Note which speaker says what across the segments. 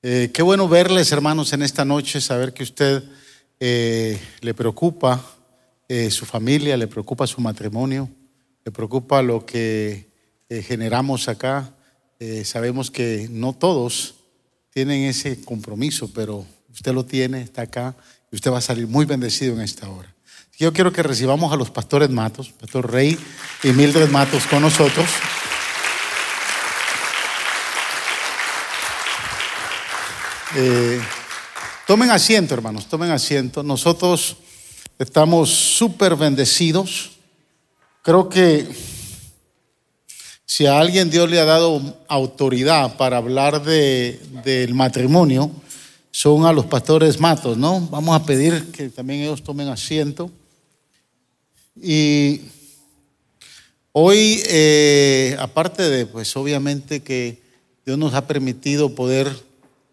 Speaker 1: Eh, qué bueno verles, hermanos, en esta noche, saber que usted eh, le preocupa eh, su familia, le preocupa su matrimonio, le preocupa lo que generamos acá. sabemos que no todos tienen ese compromiso, pero usted lo tiene, está acá y usted va a salir muy bendecido en esta hora. Yo quiero que recibamos a los pastores Matos, Pastor Rey y Mildred Matos con nosotros. Eh, tomen asiento, hermanos, tomen asiento. Nosotros estamos súper bendecidos. Creo que si a alguien Dios le ha dado autoridad para hablar de, del matrimonio, son a los pastores matos, ¿no? Vamos a pedir que también ellos tomen asiento. Y hoy, eh, aparte de, pues obviamente que Dios nos ha permitido poder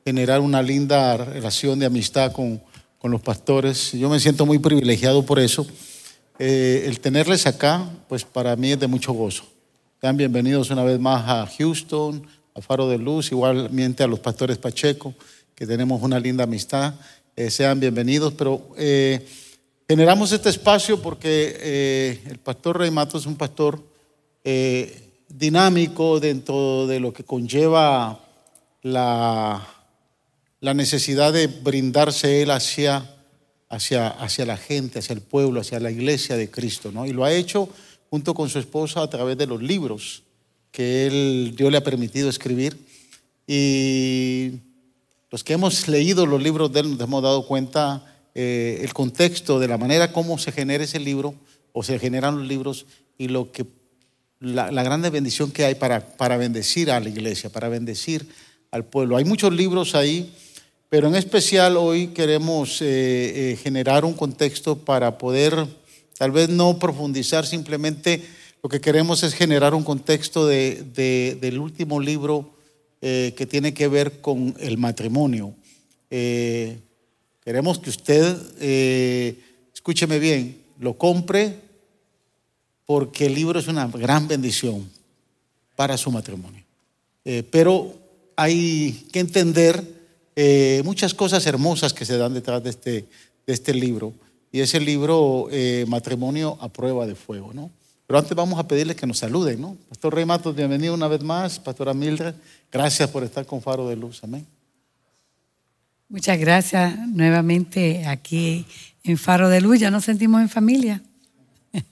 Speaker 1: generar una linda relación de amistad con, los pastores. Yo me siento muy privilegiado por eso. Eh, el tenerles acá, pues para mí es de mucho gozo. Sean bienvenidos una vez más a Houston, a Faro de Luz, igualmente a los pastores Pacheco, que tenemos una linda amistad. Eh, sean bienvenidos, pero eh, generamos este espacio porque el pastor Rey Mato es un pastor dinámico dentro de lo que conlleva la la necesidad de brindarse Él hacia, hacia, hacia la gente, hacia el pueblo, hacia la iglesia de Cristo. ¿no? Y lo ha hecho junto con su esposa a través de los libros que él, Dios le ha permitido escribir. Y los que hemos leído los libros de él nos hemos dado cuenta eh, el contexto de la manera como se genera ese libro o se generan los libros y lo que la, la grande bendición que hay para, para bendecir a la iglesia, para bendecir al pueblo. Hay muchos libros ahí pero en especial hoy queremos eh, eh, generar un contexto para poder tal vez no profundizar, simplemente lo que queremos es generar un contexto del último libro eh, que tiene que ver con el matrimonio. queremos que usted, escúcheme bien, lo compre porque el libro es una gran bendición para su matrimonio. pero hay que entender eh, muchas cosas hermosas que se dan detrás de este, de este libro. Y ese libro, eh, Matrimonio a prueba de fuego, ¿no? Pero antes vamos a pedirles que nos saluden, ¿no? Pastor Rey Matos, bienvenido una vez más. Pastora Mildred, gracias por estar con Faro de Luz. Amén.
Speaker 2: Muchas gracias nuevamente aquí en Faro de Luz. Ya nos sentimos en familia.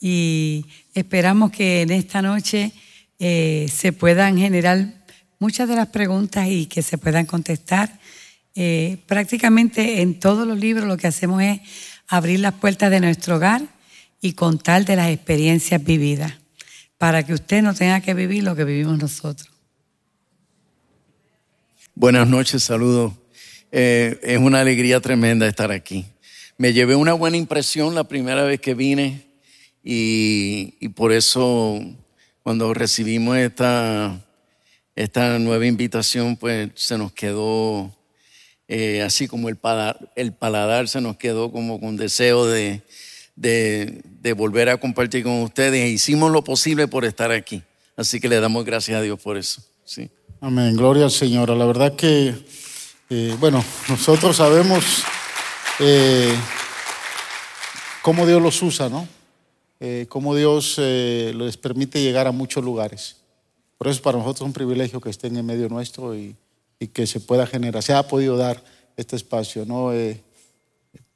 Speaker 2: y esperamos que en esta noche eh, se puedan generar muchas de las preguntas y que se puedan contestar. Eh, prácticamente en todos los libros lo que hacemos es abrir las puertas de nuestro hogar y contar de las experiencias vividas, para que usted no tenga que vivir lo que vivimos nosotros.
Speaker 3: Buenas noches, saludos. Eh, es una alegría tremenda estar aquí. Me llevé una buena impresión la primera vez que vine y, y por eso cuando recibimos esta esta nueva invitación pues se nos quedó eh, así como el paladar, el paladar se nos quedó como con deseo de, de, volver a compartir con ustedes. E hicimos lo posible por estar aquí. Así que le damos gracias a Dios por eso. Sí.
Speaker 1: Amén. Gloria al Señor. La verdad que, eh, bueno, nosotros sabemos eh, cómo Dios los usa, ¿no? cómo Dios les permite llegar a muchos lugares. Por eso para nosotros es un privilegio que estén en medio nuestro y, que se pueda generar, se ha podido dar este espacio. ¿no? Eh,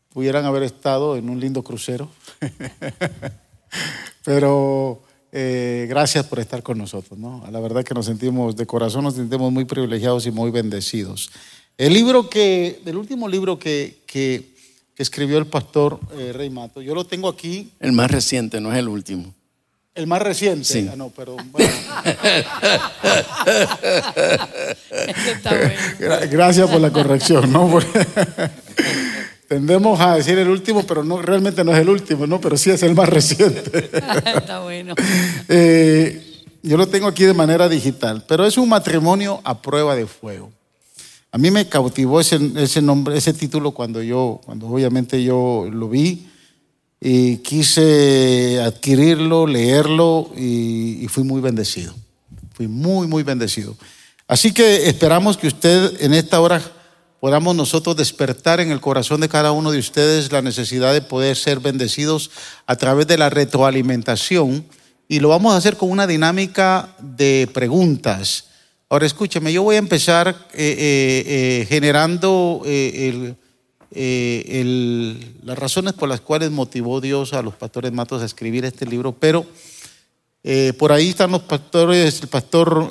Speaker 1: pudieran haber estado en un lindo crucero, pero eh, gracias por estar con nosotros. ¿no? La verdad que nos sentimos, de corazón nos sentimos muy privilegiados y muy bendecidos. El libro que, el último libro que, que, escribió el pastor eh, Rey Mato, yo lo tengo aquí.
Speaker 3: El más reciente, no es el último.
Speaker 1: El más reciente.
Speaker 3: Sí.
Speaker 1: Ah, no, pero bueno. Gracias por la corrección, ¿no? Tendemos a decir el último, pero no, realmente no es el último, ¿no? Pero sí es el más reciente.
Speaker 2: Está bueno.
Speaker 1: Eh, yo lo tengo aquí de manera digital, pero es un matrimonio a prueba de fuego. A mí me cautivó ese, ese nombre, ese título cuando yo, cuando obviamente yo lo vi y quise adquirirlo, leerlo y, fui muy bendecido. Fui muy, muy bendecido. Así que esperamos que usted en esta hora podamos nosotros despertar en el corazón de cada uno de ustedes la necesidad de poder ser bendecidos a través de la retroalimentación y lo vamos a hacer con una dinámica de preguntas. Ahora escúcheme, yo voy a empezar eh, eh, eh, generando las razones por las cuales motivó Dios a los pastores matos a escribir este libro, pero por ahí están los pastores, el pastor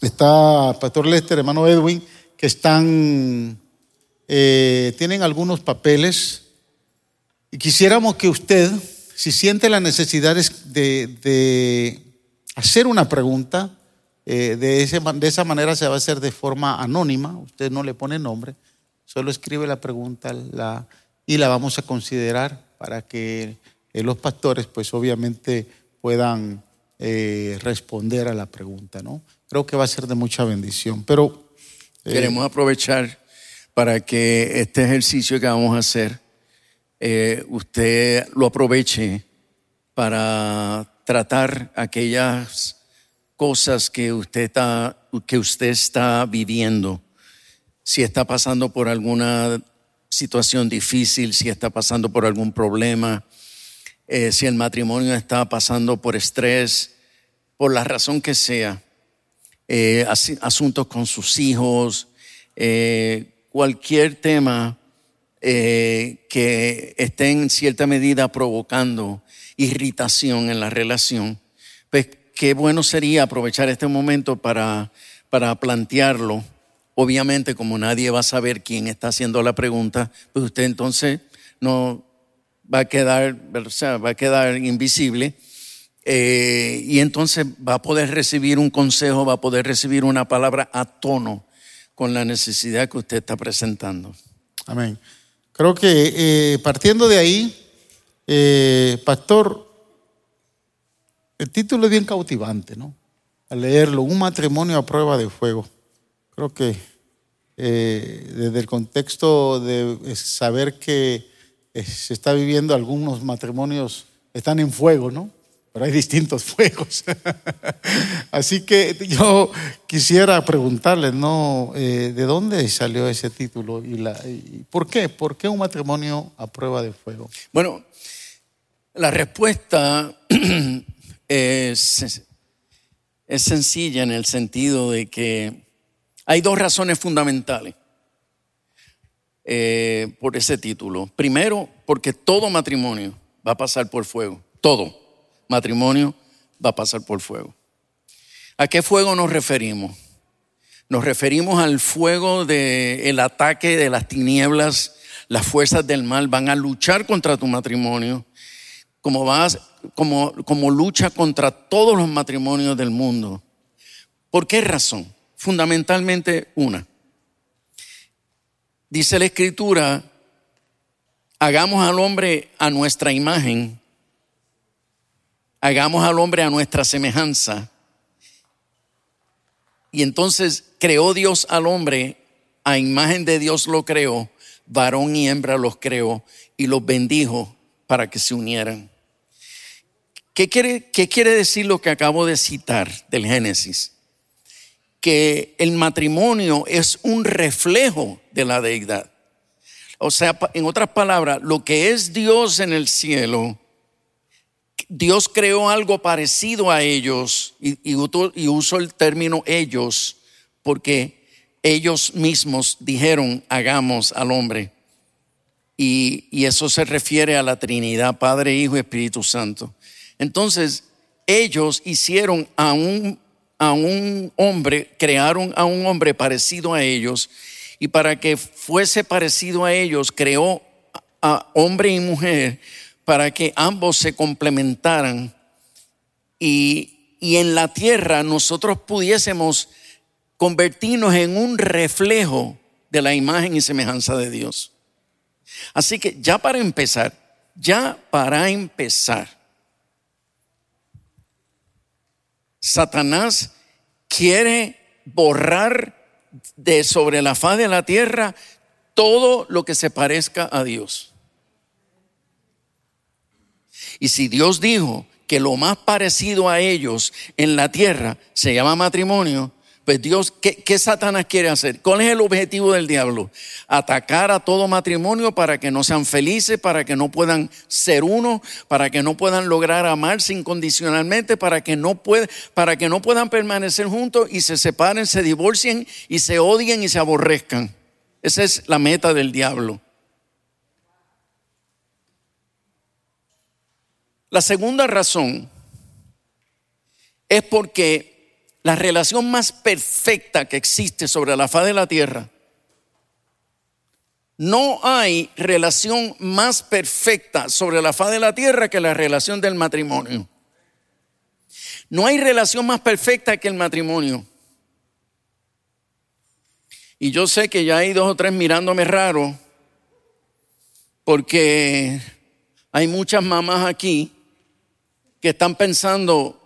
Speaker 1: está Pastor Lester, hermano Edwin, que están, tienen algunos papeles. Y quisiéramos que usted si siente la necesidad de, hacer una pregunta, eh, de, de, esa manera se va a hacer de forma anónima, usted no le pone nombre, solo escribe la pregunta la, y la vamos a considerar para que eh, los pastores pues obviamente puedan eh, responder a la pregunta, ¿no? Creo que va a ser de mucha bendición, pero...
Speaker 3: Queremos aprovechar para que este ejercicio que vamos a hacer usted lo aproveche para tratar aquellas cosas que usted está, que usted está viviendo. Si está pasando por alguna situación difícil, si está pasando por algún problema, eh, si el matrimonio está pasando por estrés, por la razón que sea, eh, asuntos con sus hijos, cualquier tema eh, que estén en cierta medida provocando irritación en la relación, pues qué bueno sería aprovechar este momento para, para plantearlo. Obviamente, como nadie va a saber quién está haciendo la pregunta, pues usted entonces no va a quedar, o va a quedar invisible. Eh, y entonces va a poder recibir un consejo, va a poder recibir una palabra a tono con la necesidad que usted está presentando.
Speaker 1: Amén. Creo que eh, partiendo de ahí, eh, pastor, el título es bien cautivante, ¿no? Al leerlo, un matrimonio a prueba de fuego. Creo que eh, desde el contexto de saber que se está viviendo algunos matrimonios están en fuego, ¿no? pero hay distintos fuegos. Así que yo quisiera preguntarle, ¿no? Eh, ¿De dónde salió ese título y, por qué? ¿Por qué un matrimonio a prueba de fuego?
Speaker 3: Bueno, la respuesta es, sencilla en el sentido de que hay dos razones fundamentales eh, por ese título. Primero, porque todo matrimonio va a pasar por fuego, todo matrimonio va a pasar por fuego. ¿A qué fuego nos referimos? Nos referimos al fuego del ataque de las tinieblas, las fuerzas del mal van a luchar contra tu matrimonio, como, vas, como, como lucha contra todos los matrimonios del mundo. ¿Por qué razón? Fundamentalmente una. Dice la escritura, hagamos al hombre a nuestra imagen hagamos al hombre a nuestra semejanza. Y entonces creó Dios al hombre, a imagen de Dios lo creó, varón y hembra los creó y los bendijo para que se unieran. ¿Qué quiere, ¿Qué quiere decir lo que acabo de citar del Génesis? Que el matrimonio es un reflejo de la deidad. O sea, en otras palabras, lo que es Dios en el cielo Dios creó algo parecido a ellos y, uso el término ellos porque ellos mismos dijeron hagamos al hombre. Y, y, eso se refiere a la Trinidad, Padre, Hijo y Espíritu Santo. Entonces, ellos hicieron a un, a un hombre, crearon a un hombre parecido a ellos, y para que fuese parecido a ellos, creó a hombre y mujer para que ambos se complementaran y, y en la tierra nosotros pudiésemos convertirnos en un reflejo de la imagen y semejanza de Dios. Así que ya para empezar, ya para empezar, Satanás quiere borrar de sobre la faz de la tierra todo lo que se parezca a Dios. Y si Dios dijo que lo más parecido a ellos en la tierra se llama matrimonio, pues Dios, ¿qué, Satanás quiere hacer? ¿Cuál es el objetivo del diablo? Atacar a todo matrimonio para que no sean felices, para que no puedan ser uno, para que no puedan lograr amarse incondicionalmente, para que no, para que no puedan permanecer juntos y se separen, se divorcien y se odien y se aborrezcan. Esa es la meta del diablo. La segunda razón es porque la relación más perfecta que existe sobre la faz de la tierra. No hay relación más perfecta sobre la faz de la tierra que la relación del matrimonio. No hay relación más perfecta que el matrimonio. Y yo sé que ya hay dos o tres mirándome raro, porque hay muchas mamás aquí que están pensando,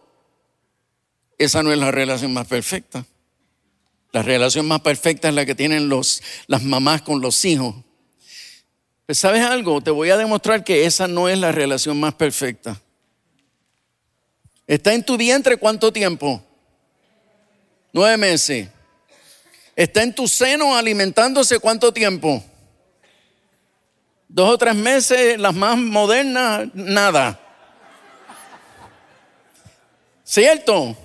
Speaker 3: esa no es la relación más perfecta. La relación más perfecta es la que tienen los, las mamás con los hijos. Pues, ¿Sabes algo? Te voy a demostrar que esa no es la relación más perfecta. ¿Está en tu vientre cuánto tiempo? Nueve meses. ¿Está en tu seno alimentándose cuánto tiempo? Dos o tres meses, las más modernas, nada. ¿Cierto?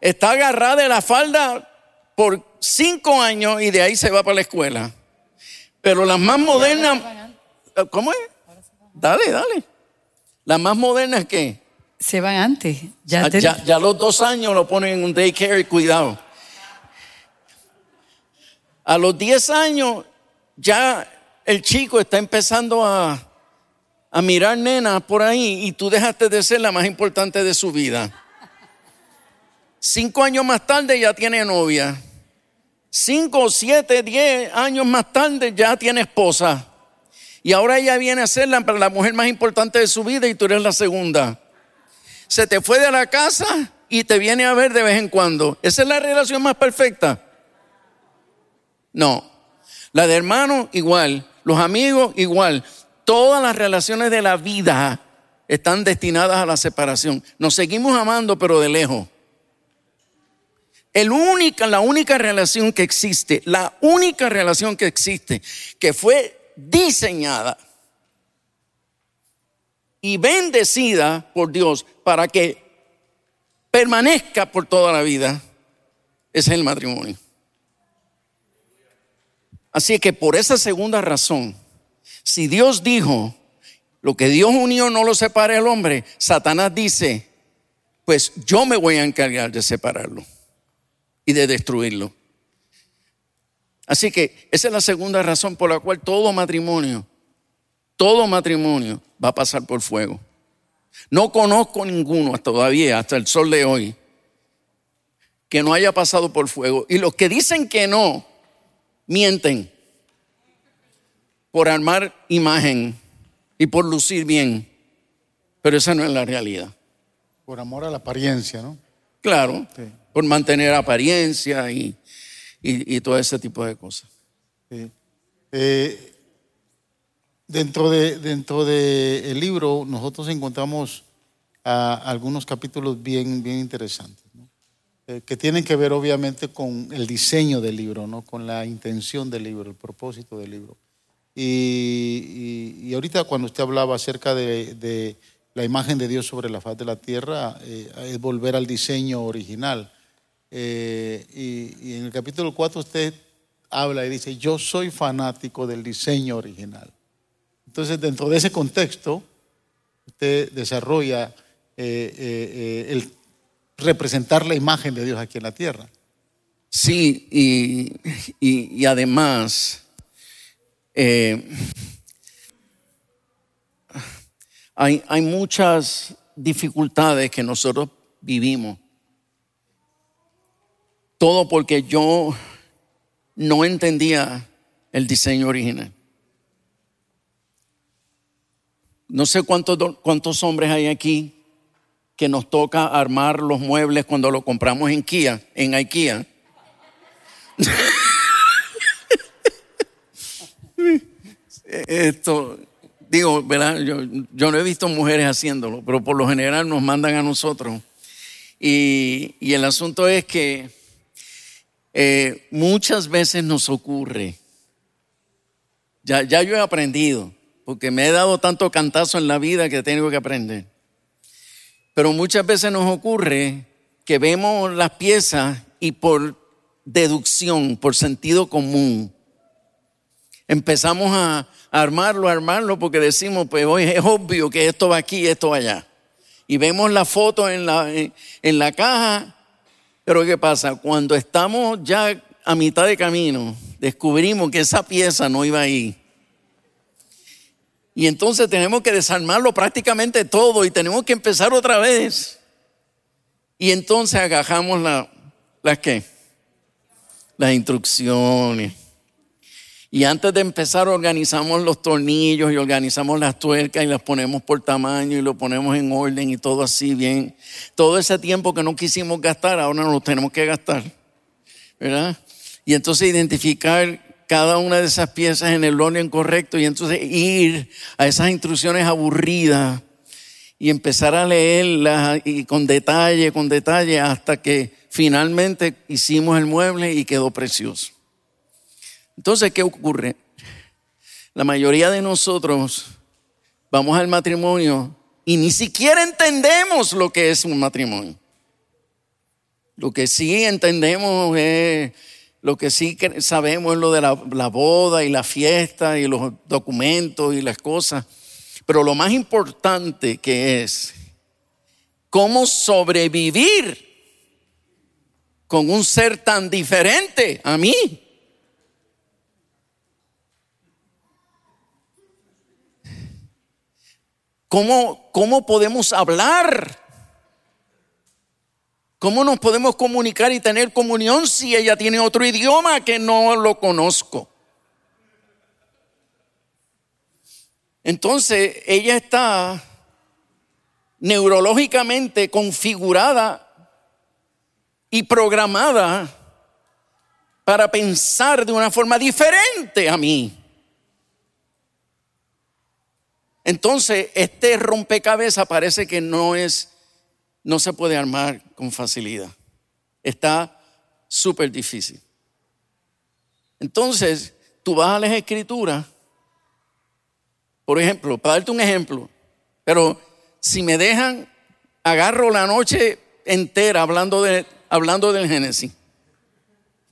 Speaker 3: Está agarrada de la falda por cinco años y de ahí se va para la escuela. Pero las más modernas, ¿cómo es? Dale, dale. Las más modernas, ¿qué?
Speaker 2: Se van antes.
Speaker 3: Ya, ya, los dos años lo ponen en un daycare, cuidado. A los diez años ya el chico está empezando a, a mirar nenas por ahí y tú dejaste de ser la más importante de su vida. Cinco años más tarde ya tiene novia. Cinco, siete, diez años más tarde ya tiene esposa. Y ahora ella viene a ser la, la mujer más importante de su vida y tú eres la segunda. Se te fue de la casa y te viene a ver de vez en cuando. ¿Esa es la relación más perfecta? No. La de hermano igual. Los amigos igual. Todas las relaciones de la vida están destinadas a la separación. Nos seguimos amando pero de lejos. El única, la única relación que existe, la única relación que existe, que fue diseñada y bendecida por Dios para que permanezca por toda la vida, es el matrimonio. Así que por esa segunda razón, si Dios dijo, lo que Dios unió no lo separe el hombre, Satanás dice, pues yo me voy a encargar de separarlo y de destruirlo. Así que esa es la segunda razón por la cual todo matrimonio, todo matrimonio va a pasar por fuego. No conozco ninguno hasta todavía, hasta el sol de hoy, que no haya pasado por fuego. Y los que dicen que no, mienten por armar imagen y por lucir bien. Pero esa no es la realidad.
Speaker 1: Por amor a la apariencia, ¿no?
Speaker 3: Claro por mantener apariencia y, todo ese tipo de cosas.
Speaker 1: Eh, dentro del de, dentro de libro nosotros encontramos algunos capítulos bien, bien interesantes, eh, que tienen que ver obviamente con el diseño del libro, ¿no? con la intención del libro, el propósito del libro. Y, ahorita cuando usted hablaba acerca de, la imagen de Dios sobre la faz de la tierra, eh, es volver al diseño original. Eh, y, en el capítulo 4 usted habla y dice, yo soy fanático del diseño original. Entonces, dentro de ese contexto, usted desarrolla eh, eh, el representar la imagen de Dios aquí en la tierra.
Speaker 3: Sí, y, y además, hay, hay muchas dificultades que nosotros vivimos todo porque yo no entendía el diseño original. No sé cuántos, cuántos hombres hay aquí que nos toca armar los muebles cuando lo compramos en Kia, en IKEA. Esto, digo, ¿verdad? Yo, no he visto mujeres haciéndolo, pero por lo general nos mandan a nosotros. Y el asunto es que eh, muchas veces nos ocurre, ya, ya yo he aprendido, porque me he dado tanto cantazo en la vida que tengo que aprender. Pero muchas veces nos ocurre que vemos las piezas y por deducción, por sentido común, empezamos a, armarlo, armarlo, porque decimos, pues hoy es obvio que esto va aquí, esto va allá. Y vemos la foto en la, en la caja, pero ¿qué pasa? Cuando estamos ya a mitad de camino, descubrimos que esa pieza no iba ahí. Y entonces tenemos que desarmarlo prácticamente todo y tenemos que empezar otra vez. Y entonces agajamos la, qué? Las instrucciones y antes de empezar organizamos los tornillos y organizamos las tuercas y las ponemos por tamaño y lo ponemos en orden y todo así bien. Todo ese tiempo que no quisimos gastar, ahora no lo tenemos que gastar. ¿Verdad? Y entonces identificar cada una de esas piezas en el orden correcto y entonces ir a esas instrucciones aburridas y empezar a leerlas y con detalle, con detalle, hasta que finalmente hicimos el mueble y quedó precioso. Entonces, ¿qué ocurre? La mayoría de nosotros vamos al matrimonio y ni siquiera entendemos lo que es un matrimonio. Lo que sí entendemos es, lo que sí sabemos es lo de la, la boda y la fiesta y los documentos y las cosas. Pero lo más importante que es cómo sobrevivir con un ser tan diferente a mí. ¿Cómo, cómo podemos hablar? ¿Cómo nos podemos comunicar y tener comunión si ella tiene otro idioma que no lo conozco? Entonces, ella está neurológicamente configurada y programada para pensar de una forma diferente a mí. Entonces, este rompecabezas parece que no es, no se puede armar con facilidad. Está súper difícil. Entonces, tú vas a las escrituras, por ejemplo, para darte un ejemplo, pero si me dejan, agarro la noche entera hablando, de, hablando del Génesis.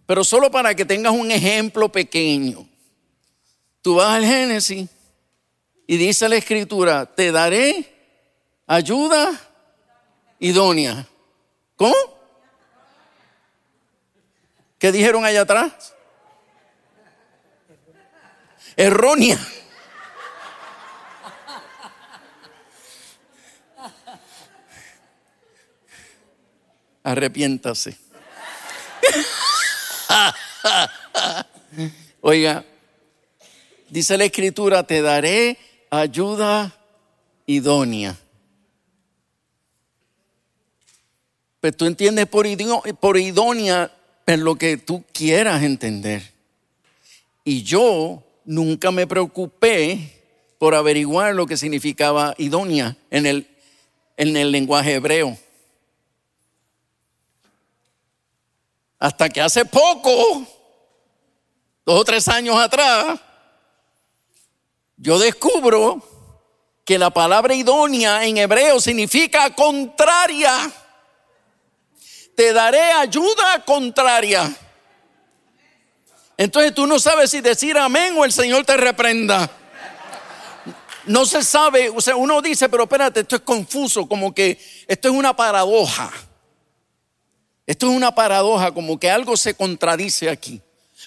Speaker 3: Pero solo para que tengas un ejemplo pequeño. Tú vas al Génesis y dice la escritura, te daré ayuda idónea. ¿Cómo? ¿Qué dijeron allá atrás? Errónea. Arrepiéntase. Oiga, dice la escritura, te daré ayuda idónea. Pero tú entiendes por, por idónea en lo que tú quieras entender. Y yo nunca me preocupé por averiguar lo que significaba idónea en el, en el lenguaje hebreo. Hasta que hace poco, dos o tres años atrás, yo descubro que la palabra idónea en hebreo significa contraria. Te daré ayuda contraria. Entonces tú no sabes si decir amén o el Señor te reprenda. No se sabe, o sea, uno dice, pero espérate, esto es confuso, como que esto es una paradoja. Esto es una paradoja, como que algo se contradice aquí.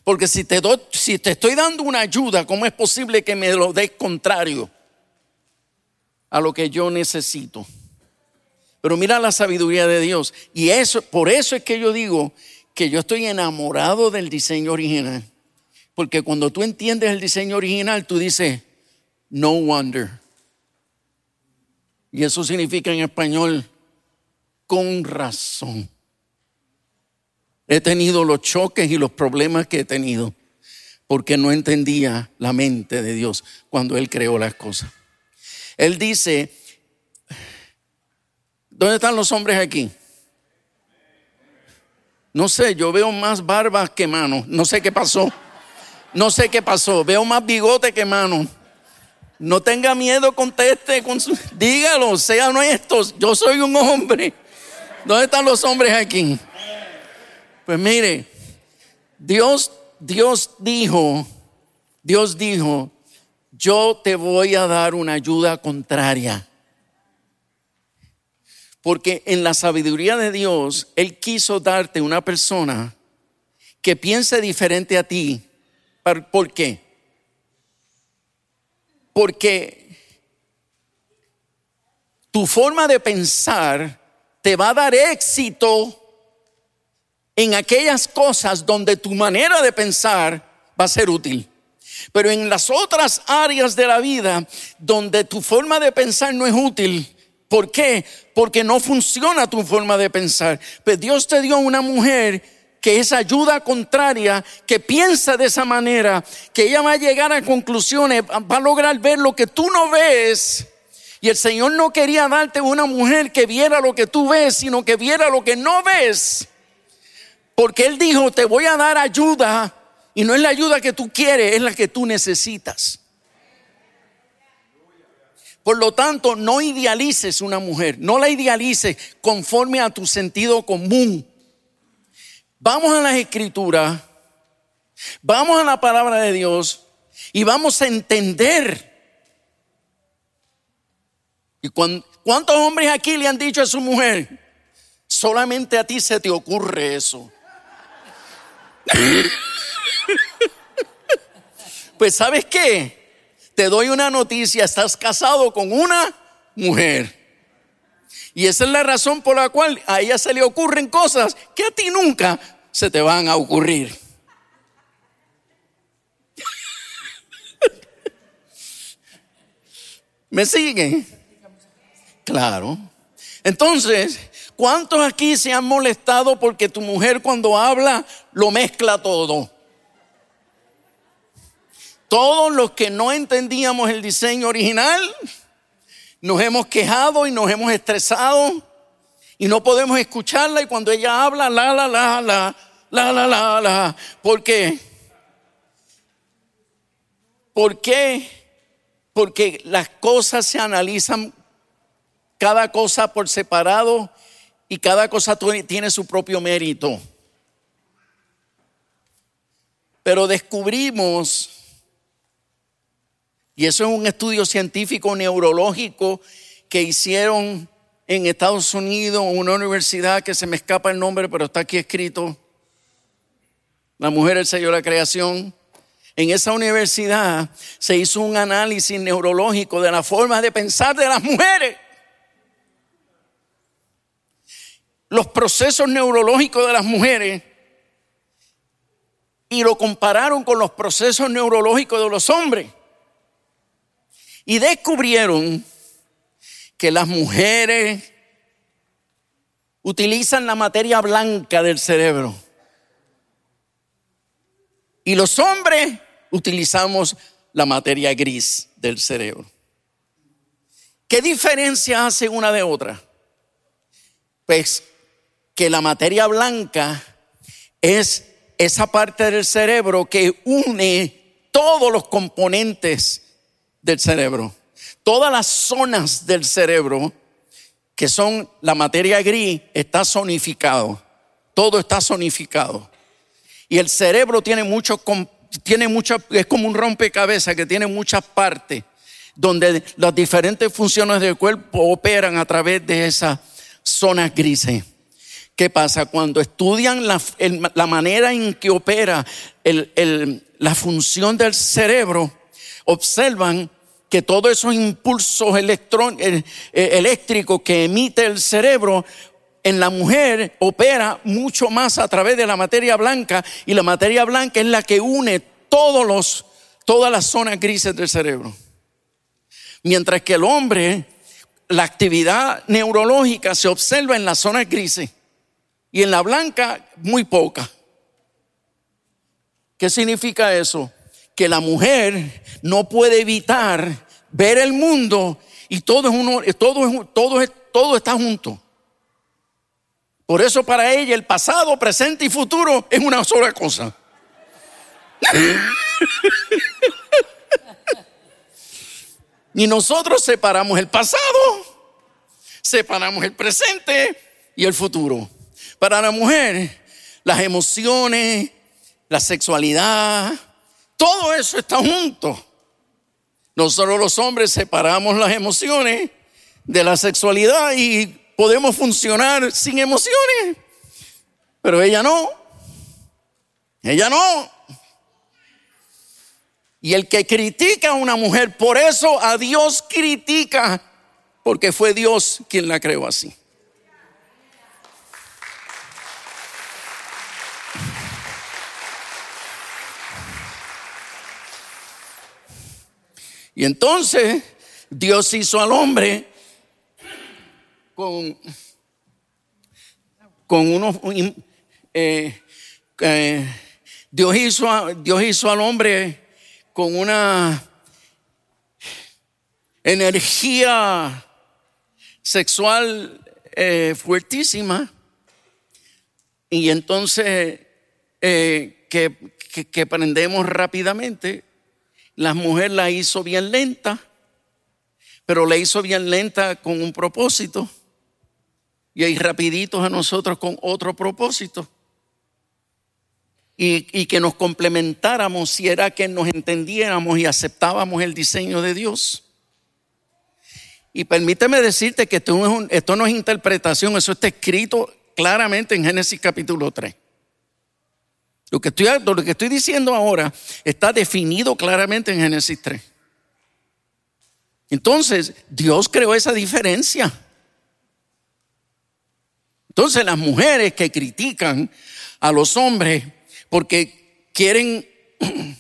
Speaker 3: Porque si te, si te estoy dando una ayuda, ¿cómo es posible que me lo des contrario a lo que yo necesito? Pero mira la sabiduría de Dios. Y eso, por eso es que yo digo que yo estoy enamorado del diseño original. Porque cuando tú entiendes el diseño original, tú dices, no wonder. Y eso significa en español, con razón. He tenido los choques y los problemas que he tenido porque no entendía la mente de Dios cuando Él creó las cosas. Él dice, ¿dónde están los hombres aquí? No sé, yo veo más barbas que manos. No sé qué pasó. No sé qué pasó. Veo más bigote que manos. No tenga miedo, conteste. Con dígalo, sean honestos. Yo soy un hombre. ¿Dónde están los hombres aquí? Pues mire, Dios, Dios dijo, Dios dijo, yo te voy a dar una ayuda contraria. Porque en la sabiduría de Dios, Él quiso darte una persona que piense diferente a ti. ¿Por qué? Porque tu forma de pensar te va a dar éxito en aquellas cosas donde tu manera de pensar va a ser útil. Pero en las otras áreas de la vida donde tu forma de pensar no es útil, ¿por qué? Porque no funciona tu forma de pensar. Pues Dios te dio una mujer que es ayuda contraria, que piensa de esa manera, que ella va a llegar a conclusiones, va a lograr ver lo que tú no ves. Y el Señor no quería darte una mujer que viera lo que tú ves, sino que viera lo que no ves. Porque Él dijo, te voy a dar ayuda y no es la ayuda que tú quieres, es la que tú necesitas. Por lo tanto, no idealices una mujer, no la idealices conforme a tu sentido común. Vamos a las escrituras, vamos a la palabra de Dios y vamos a entender. ¿Y cuántos hombres aquí le han dicho a su mujer? Solamente a ti se te ocurre eso. Pues sabes qué? Te doy una noticia, estás casado con una mujer. Y esa es la razón por la cual a ella se le ocurren cosas que a ti nunca se te van a ocurrir. ¿Me siguen? Claro. Entonces, ¿cuántos aquí se han molestado porque tu mujer cuando habla lo mezcla todo? Todos los que no entendíamos el diseño original, nos hemos quejado y nos hemos estresado y no podemos escucharla y cuando ella habla, la, la, la, la, la, la, la, la. ¿Por qué? ¿Por qué? Porque las cosas se analizan cada cosa por separado y cada cosa tiene su propio mérito. Pero descubrimos y eso es un estudio científico neurológico que hicieron en Estados Unidos, una universidad que se me escapa el nombre, pero está aquí escrito. La mujer, el sello la creación. En esa universidad se hizo un análisis neurológico de la forma de pensar de las mujeres. Los procesos neurológicos de las mujeres y lo compararon con los procesos neurológicos de los hombres. Y descubrieron que las mujeres utilizan la materia blanca del cerebro. Y los hombres utilizamos la materia gris del cerebro. ¿Qué diferencia hace una de otra? Pues que la materia blanca es esa parte del cerebro que une todos los componentes del cerebro. Todas las zonas del cerebro que son la materia gris está zonificado. Todo está zonificado. Y el cerebro tiene mucho, tiene es como un rompecabezas que tiene muchas partes donde las diferentes funciones del cuerpo operan a través de esas zonas grises. ¿Qué pasa? Cuando estudian la, la manera en que opera la función del cerebro, observan que todos esos impulsos eh, eléctricos que emite el cerebro en la mujer opera mucho más a través de la materia blanca y la materia blanca es la que une todos los, todas las zonas grises del cerebro. Mientras que el hombre, la actividad neurológica se observa en las zonas grises y en la blanca muy poca. ¿Qué significa eso? que la mujer no puede evitar ver el mundo y todo es uno, todo es, todo es, todo está junto. Por eso para ella el pasado, presente y futuro es una sola cosa. y nosotros separamos el pasado, separamos el presente y el futuro. Para la mujer, las emociones, la sexualidad, todo eso está junto. Nosotros los hombres separamos las emociones de la sexualidad y podemos funcionar sin emociones. Pero ella no. Ella no. Y el que critica a una mujer, por eso a Dios critica, porque fue Dios quien la creó así. Y entonces Dios hizo al hombre con, con unos... Eh, eh, Dios, hizo, Dios hizo al hombre con una energía sexual eh, fuertísima. Y entonces que, que, que aprendemos rápidamente la mujer la hizo bien lenta, pero la hizo bien lenta con un propósito. Y hay rapiditos a nosotros con otro propósito. Y, y, que nos complementáramos si era que nos entendiéramos y aceptábamos el diseño de Dios. Y permíteme decirte que esto no, es esto no es interpretación, eso está escrito claramente en Génesis capítulo 3. Lo que, estoy, lo que estoy diciendo ahora está definido claramente en Génesis 3. Entonces, Dios creó esa diferencia. Entonces, las mujeres que critican a los hombres porque quieren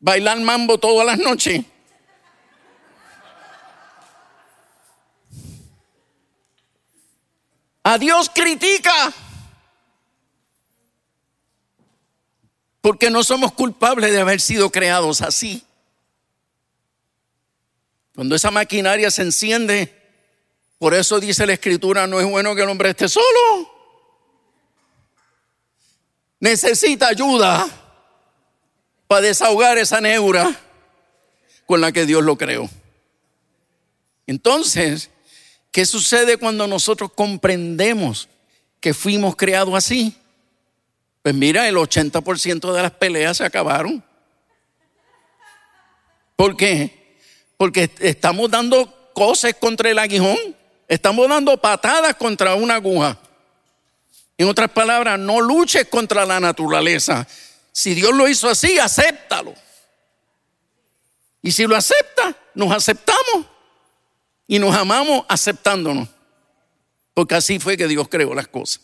Speaker 3: bailar mambo todas las noches. A Dios critica. Porque no somos culpables de haber sido creados así. Cuando esa maquinaria se enciende, por eso dice la escritura, no es bueno que el hombre esté solo. Necesita ayuda para desahogar esa neura con la que Dios lo creó. Entonces, ¿qué sucede cuando nosotros comprendemos que fuimos creados así? Pues mira, el 80% de las peleas se acabaron. ¿Por qué? Porque estamos dando cosas contra el aguijón. Estamos dando patadas contra una aguja. En otras palabras, no luches contra la naturaleza. Si Dios lo hizo así, acéptalo. Y si lo acepta, nos aceptamos y nos amamos aceptándonos. Porque así fue que Dios creó las cosas.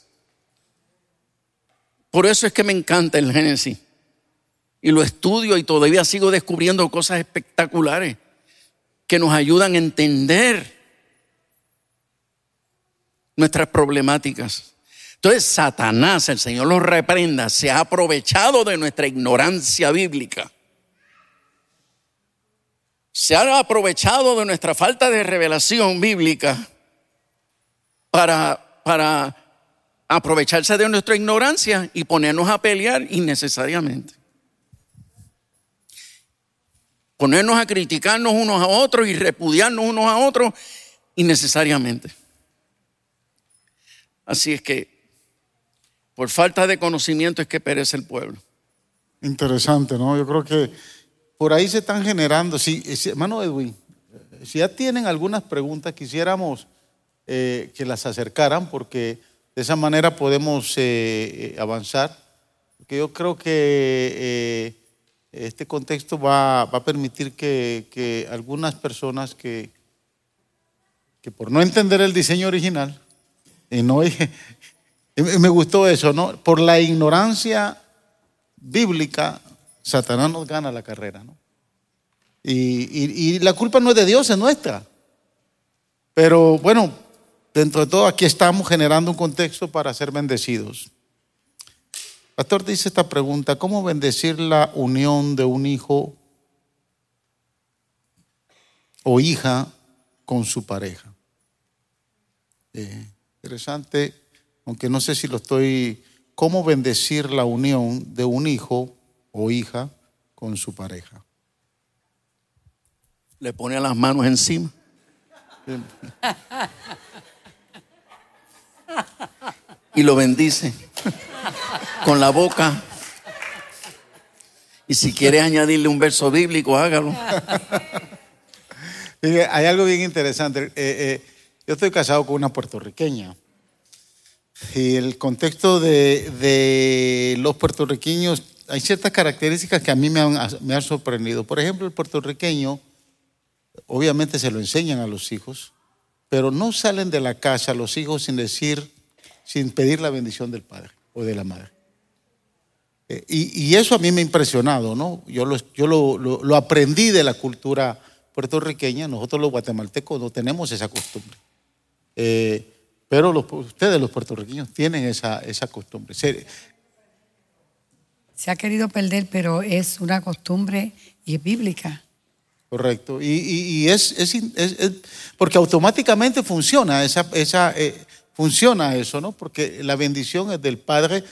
Speaker 3: Por eso es que me encanta el Génesis. Y lo estudio y todavía sigo descubriendo cosas espectaculares que nos ayudan a entender nuestras problemáticas. Entonces Satanás, el Señor lo reprenda, se ha aprovechado de nuestra ignorancia bíblica. Se ha aprovechado de nuestra falta de revelación bíblica para, para aprovecharse de nuestra ignorancia y ponernos a pelear innecesariamente. Ponernos a criticarnos unos a otros y repudiarnos unos a otros innecesariamente. Así es que por falta de conocimiento es que perece el pueblo.
Speaker 1: Interesante, ¿no? Yo creo que por ahí se están generando, si, hermano Edwin, si ya tienen algunas preguntas, quisiéramos eh, que las acercaran porque de esa manera podemos eh, eh, avanzar, porque yo creo que eh, este contexto va, a permitir que, algunas personas que, que por no entender el diseño original, y no, me gustó eso, ¿no? Por la ignorancia bíblica, Satanás nos gana la carrera, ¿no? y la culpa no es de Dios, es nuestra. Pero bueno, dentro de todo aquí estamos generando un contexto para ser bendecidos. Pastor dice esta pregunta, ¿cómo bendecir la unión de un hijo o hija con su pareja. Eh, interesante, aunque no sé si lo estoy, cómo bendecir la unión de un hijo o hija con su pareja.
Speaker 3: Le pone las manos encima. y lo bendice con la boca. Y si quiere añadirle un verso bíblico, hágalo.
Speaker 1: Hay algo bien interesante. Eh, eh, yo estoy casado con una puertorriqueña. Y el contexto de, los puertorriqueños, hay ciertas características que a mí me han, me han sorprendido. Por ejemplo, el puertorriqueño, obviamente se lo enseñan a los hijos, pero no salen de la casa los hijos sin decir, sin pedir la bendición del padre o de la madre. Eh, y, eso a mí me ha impresionado, ¿no? Yo, lo, yo lo, aprendí de la cultura puertorriqueña, nosotros los guatemaltecos no tenemos esa costumbre. Eh, pero ustedes, los puertorriqueños, tienen esa, esa costumbre. Se,
Speaker 2: ha querido perder, pero es una costumbre y es bíblica.
Speaker 1: Correcto. Y, es, porque automáticamente funciona esa, esa eh, funciona eso, ¿no? Porque la bendición es del Padre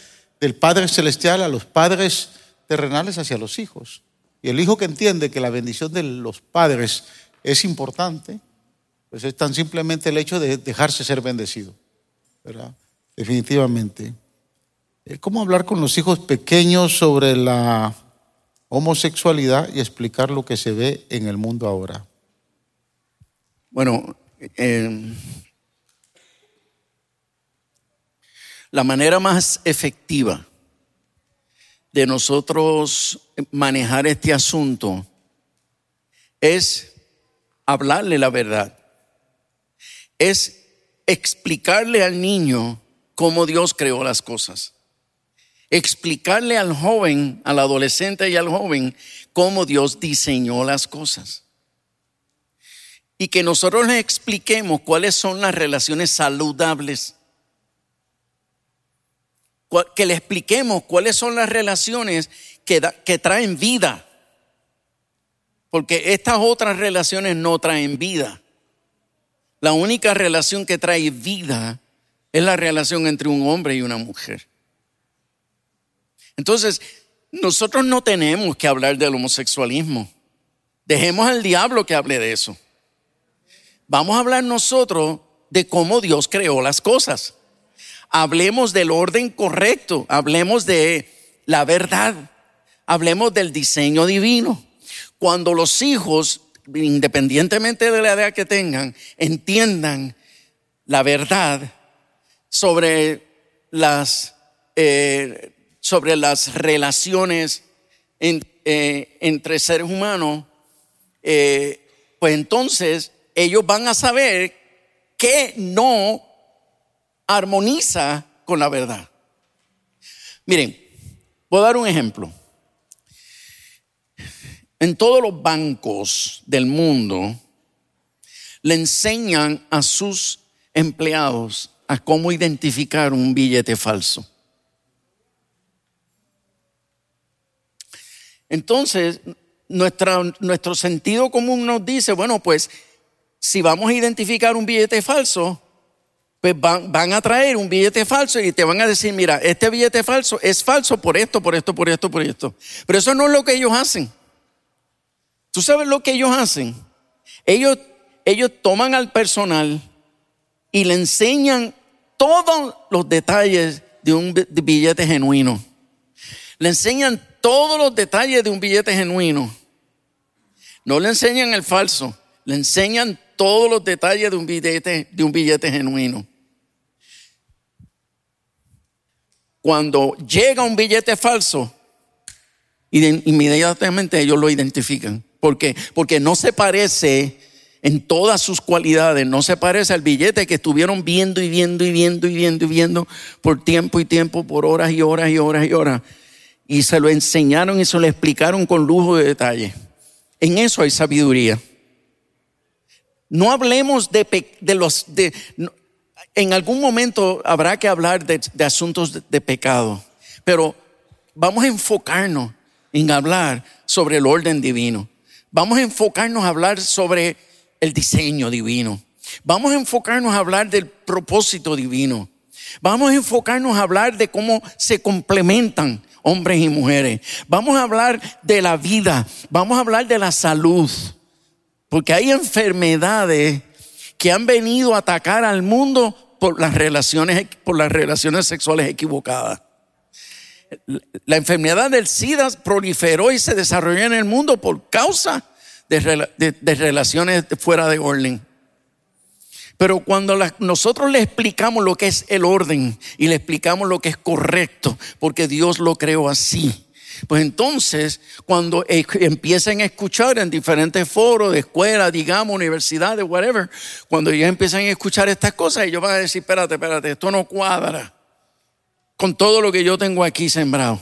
Speaker 1: del Padre Celestial a los padres terrenales hacia los hijos. Y el hijo que entiende que la bendición de los padres es importante, pues es tan simplemente el hecho de dejarse ser bendecido. ¿verdad? Definitivamente. Eh, ¿Cómo hablar con los hijos pequeños sobre la homosexualidad y explicar lo que se ve en el mundo ahora?
Speaker 3: Bueno, eh, La manera más efectiva de nosotros manejar este asunto es hablarle la verdad. Es explicarle al niño cómo Dios creó las cosas. Explicarle al joven, al adolescente y al joven cómo Dios diseñó las cosas. Y que nosotros le expliquemos cuáles son las relaciones saludables que le expliquemos cuáles son las relaciones que, que traen vida. Porque estas otras relaciones no traen vida. La única relación que trae vida es la relación entre un hombre y una mujer. Entonces, nosotros no tenemos que hablar del homosexualismo. Dejemos al diablo que hable de eso. Vamos a hablar nosotros de cómo Dios creó las cosas hablemos del orden correcto, hablemos de la verdad, hablemos del diseño divino. Cuando los hijos, independientemente de la edad que tengan, entiendan la verdad sobre las, eh, sobre las relaciones eh, entre seres humanos, eh, pues entonces ellos van a saber que no armoniza con la verdad. Miren, voy a dar un ejemplo. En todos los bancos del mundo le enseñan a sus empleados a cómo identificar un billete falso. Entonces, nuestro sentido común nos dice, bueno, pues si vamos a identificar un billete falso, pues van, a traer un billete falso y te van a decir, mira, este billete falso es falso por esto, por esto, por esto, por esto. Pero eso no es lo que ellos hacen. ¿Tú sabes lo que ellos hacen? Ellos, ellos toman al personal y le enseñan todos los detalles de un billete genuino. Le enseñan todos los detalles de un billete genuino. No le enseñan el falso, le enseñan todos los detalles de un billete, de un billete genuino. cuando llega un billete falso, inmediatamente ellos lo identifican. ¿Por qué? Porque no se parece en todas sus cualidades, no se parece al billete que estuvieron viendo y viendo y viendo y viendo y viendo por tiempo y tiempo, por horas y horas y horas y horas. Y se lo enseñaron y se lo explicaron con lujo de detalle. En eso hay sabiduría. No hablemos de, de los... De, en algún momento habrá que hablar de, asuntos de, pecado, pero vamos a enfocarnos en hablar sobre el orden divino. Vamos a enfocarnos a hablar sobre el diseño divino. Vamos a enfocarnos a hablar del propósito divino. Vamos a enfocarnos a hablar de cómo se complementan hombres y mujeres. Vamos a hablar de la vida. Vamos a hablar de la salud. Porque hay enfermedades que han venido a atacar al mundo por las relaciones, por las relaciones sexuales equivocadas. La enfermedad del SIDA proliferó y se desarrolló en el mundo por causa de, relaciones fuera de orden. Pero cuando nosotros le explicamos lo que es el orden y le explicamos lo que es correcto, porque Dios lo creó así, pues entonces, cuando e, empiecen a escuchar en diferentes foros de escuela, digamos, universidades, whatever, cuando ellos empiezan a escuchar estas cosas, ellos van a decir, espérate, espérate, esto no cuadra con todo lo que yo tengo aquí sembrado.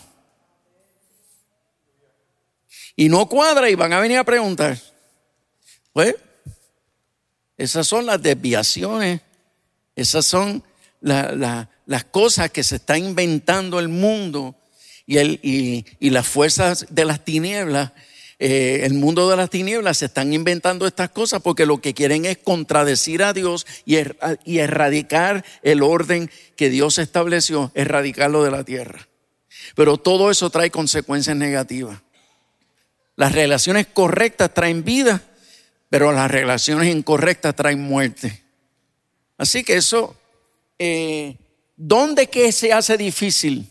Speaker 3: Y no cuadra y van a venir a preguntar. Pues, esas son las desviaciones, esas son las cosas que se está inventando el mundo y, el, y, las fuerzas de las tinieblas. Eh, el mundo de las tinieblas se están inventando estas cosas porque lo que quieren es contradecir a Dios y, er, y erradicar el orden que Dios estableció, erradicarlo de la tierra. Pero todo eso trae consecuencias negativas. Las relaciones correctas traen vida, pero las relaciones incorrectas traen muerte. Así que eso, eh, ¿dónde que se hace difícil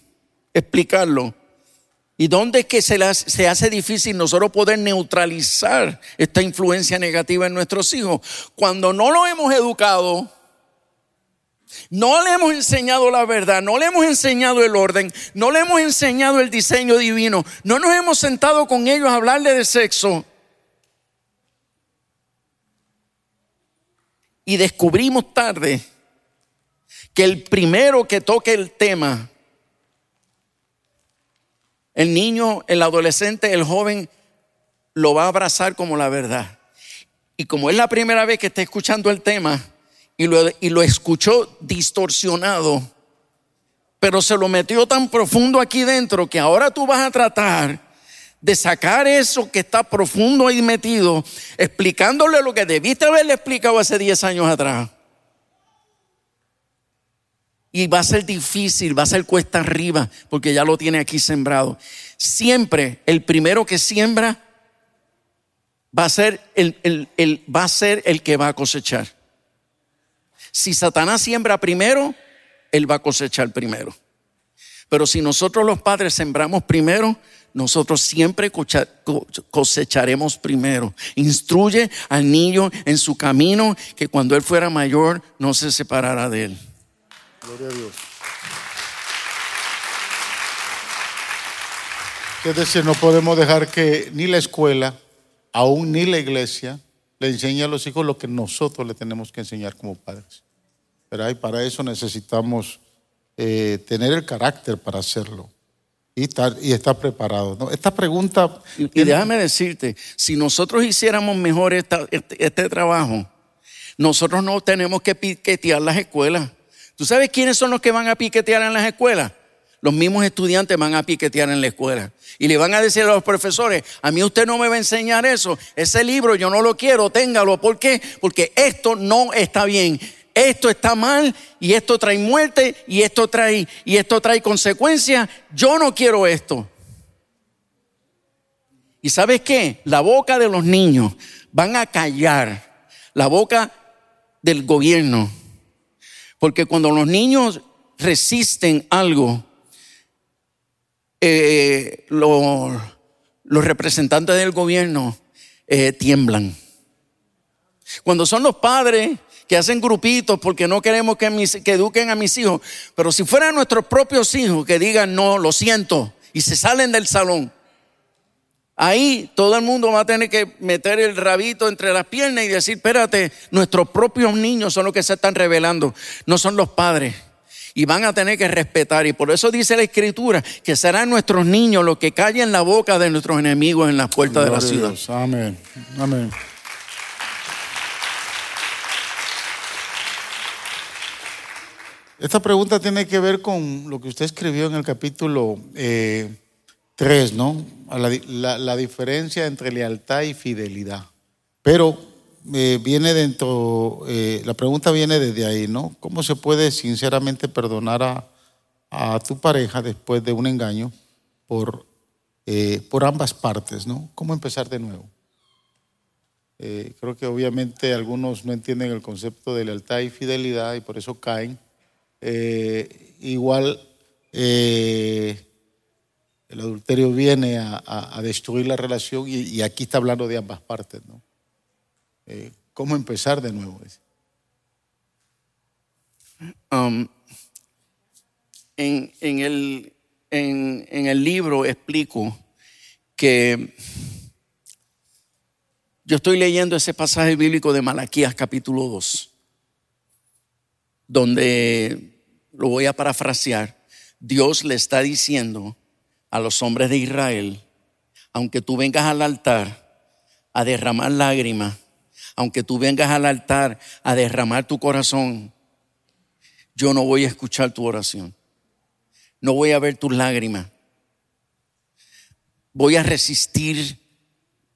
Speaker 3: explicarlo? ¿Y dónde es que se, se, hace difícil nosotros poder neutralizar esta influencia negativa en nuestros hijos? Cuando no lo hemos educado no le hemos enseñado la verdad, no le hemos enseñado el orden, no le hemos enseñado el diseño divino, no nos hemos sentado con ellos a hablarle de sexo. Y descubrimos tarde que el primero que toque el tema, el niño, el adolescente, el joven, lo va a abrazar como la verdad. Y como es la primera vez que está escuchando el tema, y lo, escuchó distorsionado, pero se lo metió tan profundo aquí dentro que ahora tú vas a tratar de sacar eso que está profundo ahí metido, explicándole lo que debiste haberle explicado hace 10 años atrás. Y va a ser difícil, va a ser cuesta arriba, porque ya lo tiene aquí sembrado. Siempre el primero que siembra va a ser el, va a ser el que va a cosechar. Si Satanás siembra primero, él va a cosechar primero. Pero si nosotros los padres sembramos primero, nosotros siempre cosecharemos primero. Instruye al niño en su camino que cuando él fuera mayor no se separará de él. Gloria a Dios.
Speaker 1: Es decir, no podemos dejar que ni la escuela, aún ni la iglesia, le enseñe a los hijos lo que nosotros le tenemos que enseñar como padres. Pero para eso necesitamos eh, tener el carácter para hacerlo y estar, y estar preparado. Esta pregunta...
Speaker 3: Y, déjame decirte, si nosotros hiciéramos mejor este, este, trabajo, nosotros no tenemos que piquetear las escuelas. ¿Tú sabes quiénes son los que van a piquetear en las escuelas? Los mismos estudiantes van a piquetear en la escuela y le van a decir a los profesores, a mí usted no me va a enseñar eso, ese libro yo no lo quiero, téngalo. ¿Por qué? Porque esto no está bien esto está mal y esto trae muerte y esto trae y esto trae consecuencias. Yo no quiero esto. ¿Y sabes qué? La boca de los niños van a callar la boca del gobierno. Porque cuando los niños resisten algo, eh, los, representantes del gobierno eh, tiemblan. Cuando son los padres que hacen grupitos porque no queremos que, que eduquen a mis hijos. Pero si fueran nuestros propios hijos que digan, no, lo siento, y se salen del salón, ahí todo el mundo va a tener que meter el rabito entre las piernas y decir, espérate, nuestros propios niños son los que se están revelando, no son los padres. Y van a tener que respetar. Y por eso dice la escritura que serán nuestros niños los que callen la boca de nuestros enemigos en las puertas de la ciudad.
Speaker 1: Amén. Amén. Esta pregunta tiene que ver con lo que usted escribió en el capítulo 3, eh, ¿no? La, diferencia entre lealtad y fidelidad. Pero eh, viene dentro, eh, la pregunta viene desde ahí, ¿no? ¿Cómo se puede sinceramente perdonar a, tu pareja después de un engaño por, eh, por ambas partes, ¿no? ¿Cómo empezar de nuevo? Creo que obviamente algunos no entienden el concepto de lealtad y fidelidad y por eso caen. Eh, igual el adulterio viene a, a, destruir la relación y, aquí está hablando de ambas partes, ¿no? ¿Cómo empezar de nuevo?
Speaker 3: Um, en, en, el, en, en el libro explico que yo estoy leyendo ese pasaje bíblico de Malaquías capítulo 2, donde lo voy a parafrasear. Dios le está diciendo a los hombres de Israel, aunque tú vengas al altar a derramar lágrimas, aunque tú vengas al altar a derramar tu corazón, yo no voy a escuchar tu oración no voy a ver tus lágrimas. Voy a resistir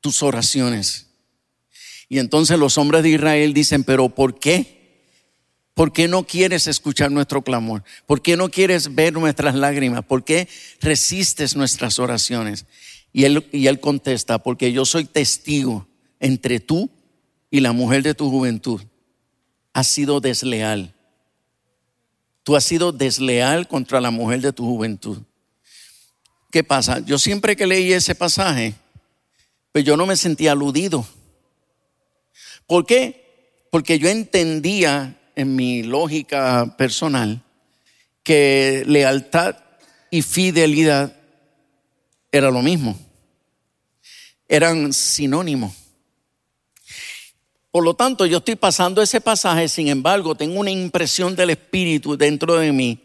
Speaker 3: tus oraciones. Y entonces los hombres de Israel dicen, pero ¿por qué? ¿Por qué no quieres escuchar nuestro clamor? ¿Por qué no quieres ver nuestras lágrimas? ¿Por qué resistes nuestras oraciones? Y él, y él contesta, porque yo soy testigo entre tú y la mujer de tu juventud. Has sido desleal. Tú has sido desleal contra la mujer de tu juventud. ¿Qué pasa? Yo siempre que leí ese pasaje, pues yo no me sentía aludido. ¿Por qué? Porque yo entendía en mi lógica personal que lealtad y fidelidad era lo mismo. Eran sinónimos. Por lo tanto, yo estoy pasando ese pasaje, sin embargo, tengo una impresión del Espíritu dentro de mí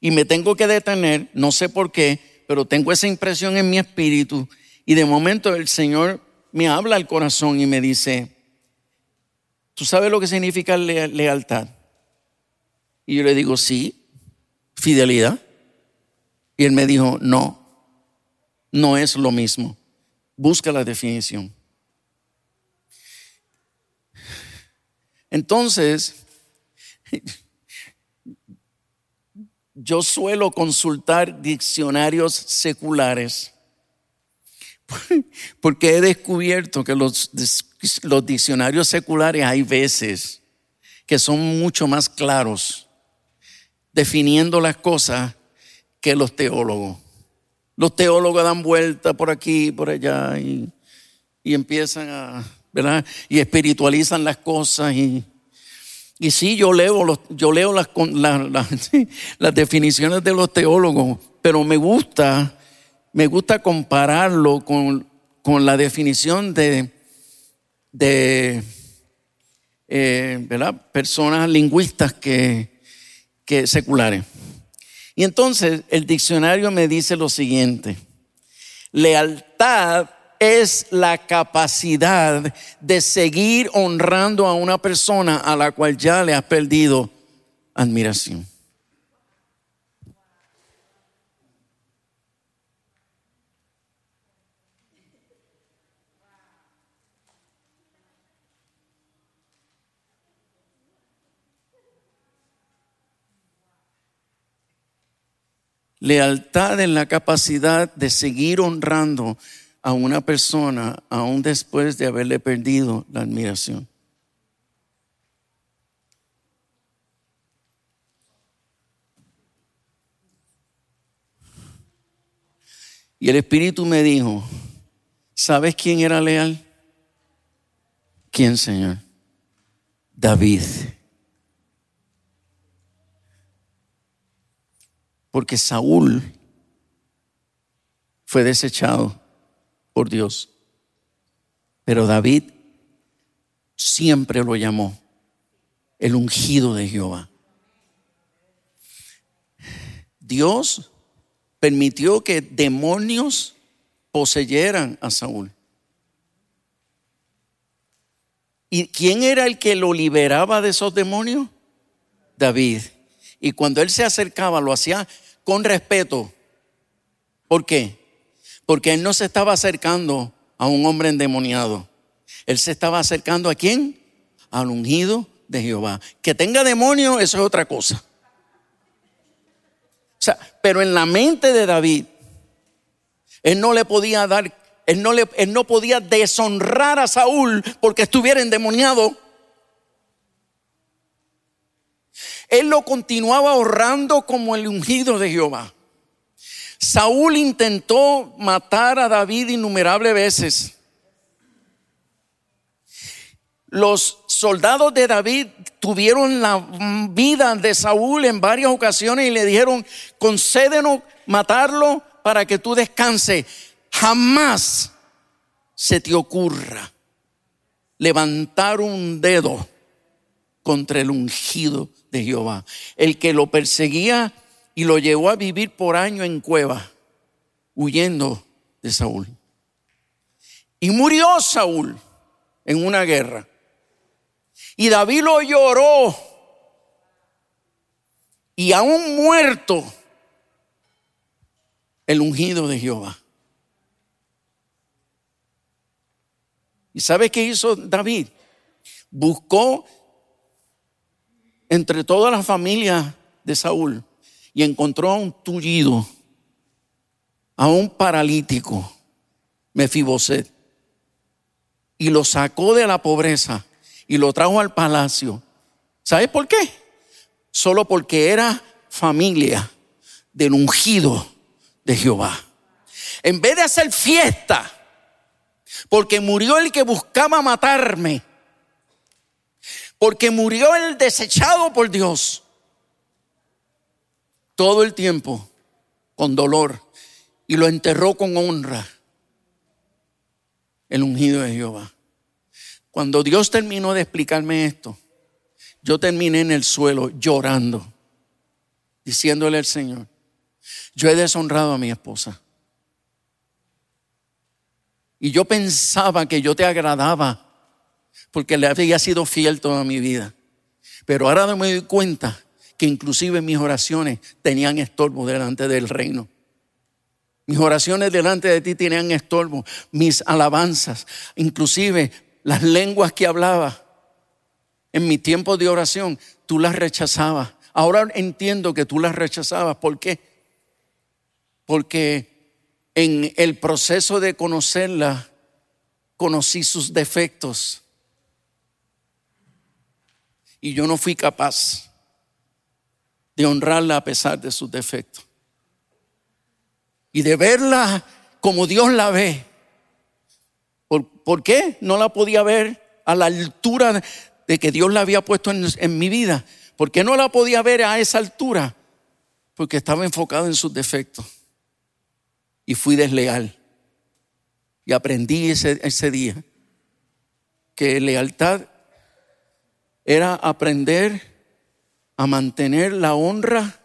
Speaker 3: y me tengo que detener, no sé por qué, pero tengo esa impresión en mi espíritu y de momento el Señor me habla al corazón y me dice, ¿tú sabes lo que significa lealtad? Y yo le digo, sí, fidelidad. Y él me dijo, no, no es lo mismo. Busca la definición. Entonces, yo suelo consultar diccionarios seculares porque he descubierto que los, los diccionarios seculares hay veces que son mucho más claros definiendo las cosas que los teólogos. Los teólogos dan vuelta por aquí, por allá y, y empiezan a ¿verdad? Y espiritualizan las cosas y, y sí, yo leo, los, yo leo las, las definiciones de los teólogos, pero me gusta, me gusta compararlo con, con la definición de, de eh, ¿verdad? personas lingüistas que, que seculares. Y entonces el diccionario me dice lo siguiente, lealtad es la capacidad de seguir honrando a una persona a la cual ya le has perdido admiración. Lealtad en la capacidad de seguir honrando a una persona aún después de haberle perdido la admiración. Y el Espíritu me dijo, ¿sabes quién era leal? ¿Quién, Señor? David. Porque Saúl fue desechado por Dios. Pero David siempre lo llamó el ungido de Jehová. Dios permitió que demonios poseyeran a Saúl. ¿Y quién era el que lo liberaba de esos demonios? David. Y cuando él se acercaba, lo hacía con respeto. ¿Por qué? porque él no se estaba acercando a un hombre endemoniado, Él se estaba acercando a quién? Al ungido de Jehová. Que tenga demonio, eso es otra cosa. O sea, pero en la mente de David, él no le podía dar, él no, le, él no podía deshonrar a Saúl porque estuviera endemoniado. Él lo continuaba honrando como el ungido de Jehová. Saúl intentó matar a David innumerables veces. Los soldados de David tuvieron la vida de Saúl en varias ocasiones y le dijeron, concédenos matarlo para que tú descanses. Jamás se te ocurra levantar un dedo contra el ungido de Jehová. El que lo perseguía y lo llevó a vivir por año en cueva, huyendo de Saúl. Y murió Saúl en una guerra. Y David lo lloró. Y aún muerto, el ungido de Jehová. ¿Y sabe qué hizo David? Buscó entre todas las familias de Saúl y encontró a un tullido, a un paralítico, Mefiboset, y lo sacó de la pobreza y lo trajo al palacio. ¿Sabe por qué? Solo porque era familia del ungido de Jehová. En vez de hacer fiesta, porque murió el que buscaba matarme, porque murió el desechado por Dios, todo el tiempo con dolor y lo enterró con honra el ungido de Jehová. Cuando Dios terminó de explicarme esto, yo terminé en el suelo llorando, diciéndole al Señor, yo he deshonrado a mi esposa. Y yo pensaba que yo te agradaba porque le había sido fiel toda mi vida. Pero ahora me doy cuenta que inclusive mis oraciones tenían estorbo delante del reino. Mis oraciones delante de ti tenían estorbo, mis alabanzas, inclusive las lenguas que hablaba en mi tiempo de oración, tú las rechazabas. Ahora entiendo que tú las rechazabas. ¿Por qué? Porque en el proceso de conocerla, conocí sus defectos. Y yo no fui capaz de honrarla a pesar de sus defectos. Y de verla como Dios la ve. ¿Por, qué no la podía ver a la altura de que Dios la había puesto en, en mi vida? ¿Por qué no la podía ver a esa altura? Porque estaba enfocado en sus defectos. Y fui desleal. Y aprendí ese, ese día que lealtad era aprender a mantener la honra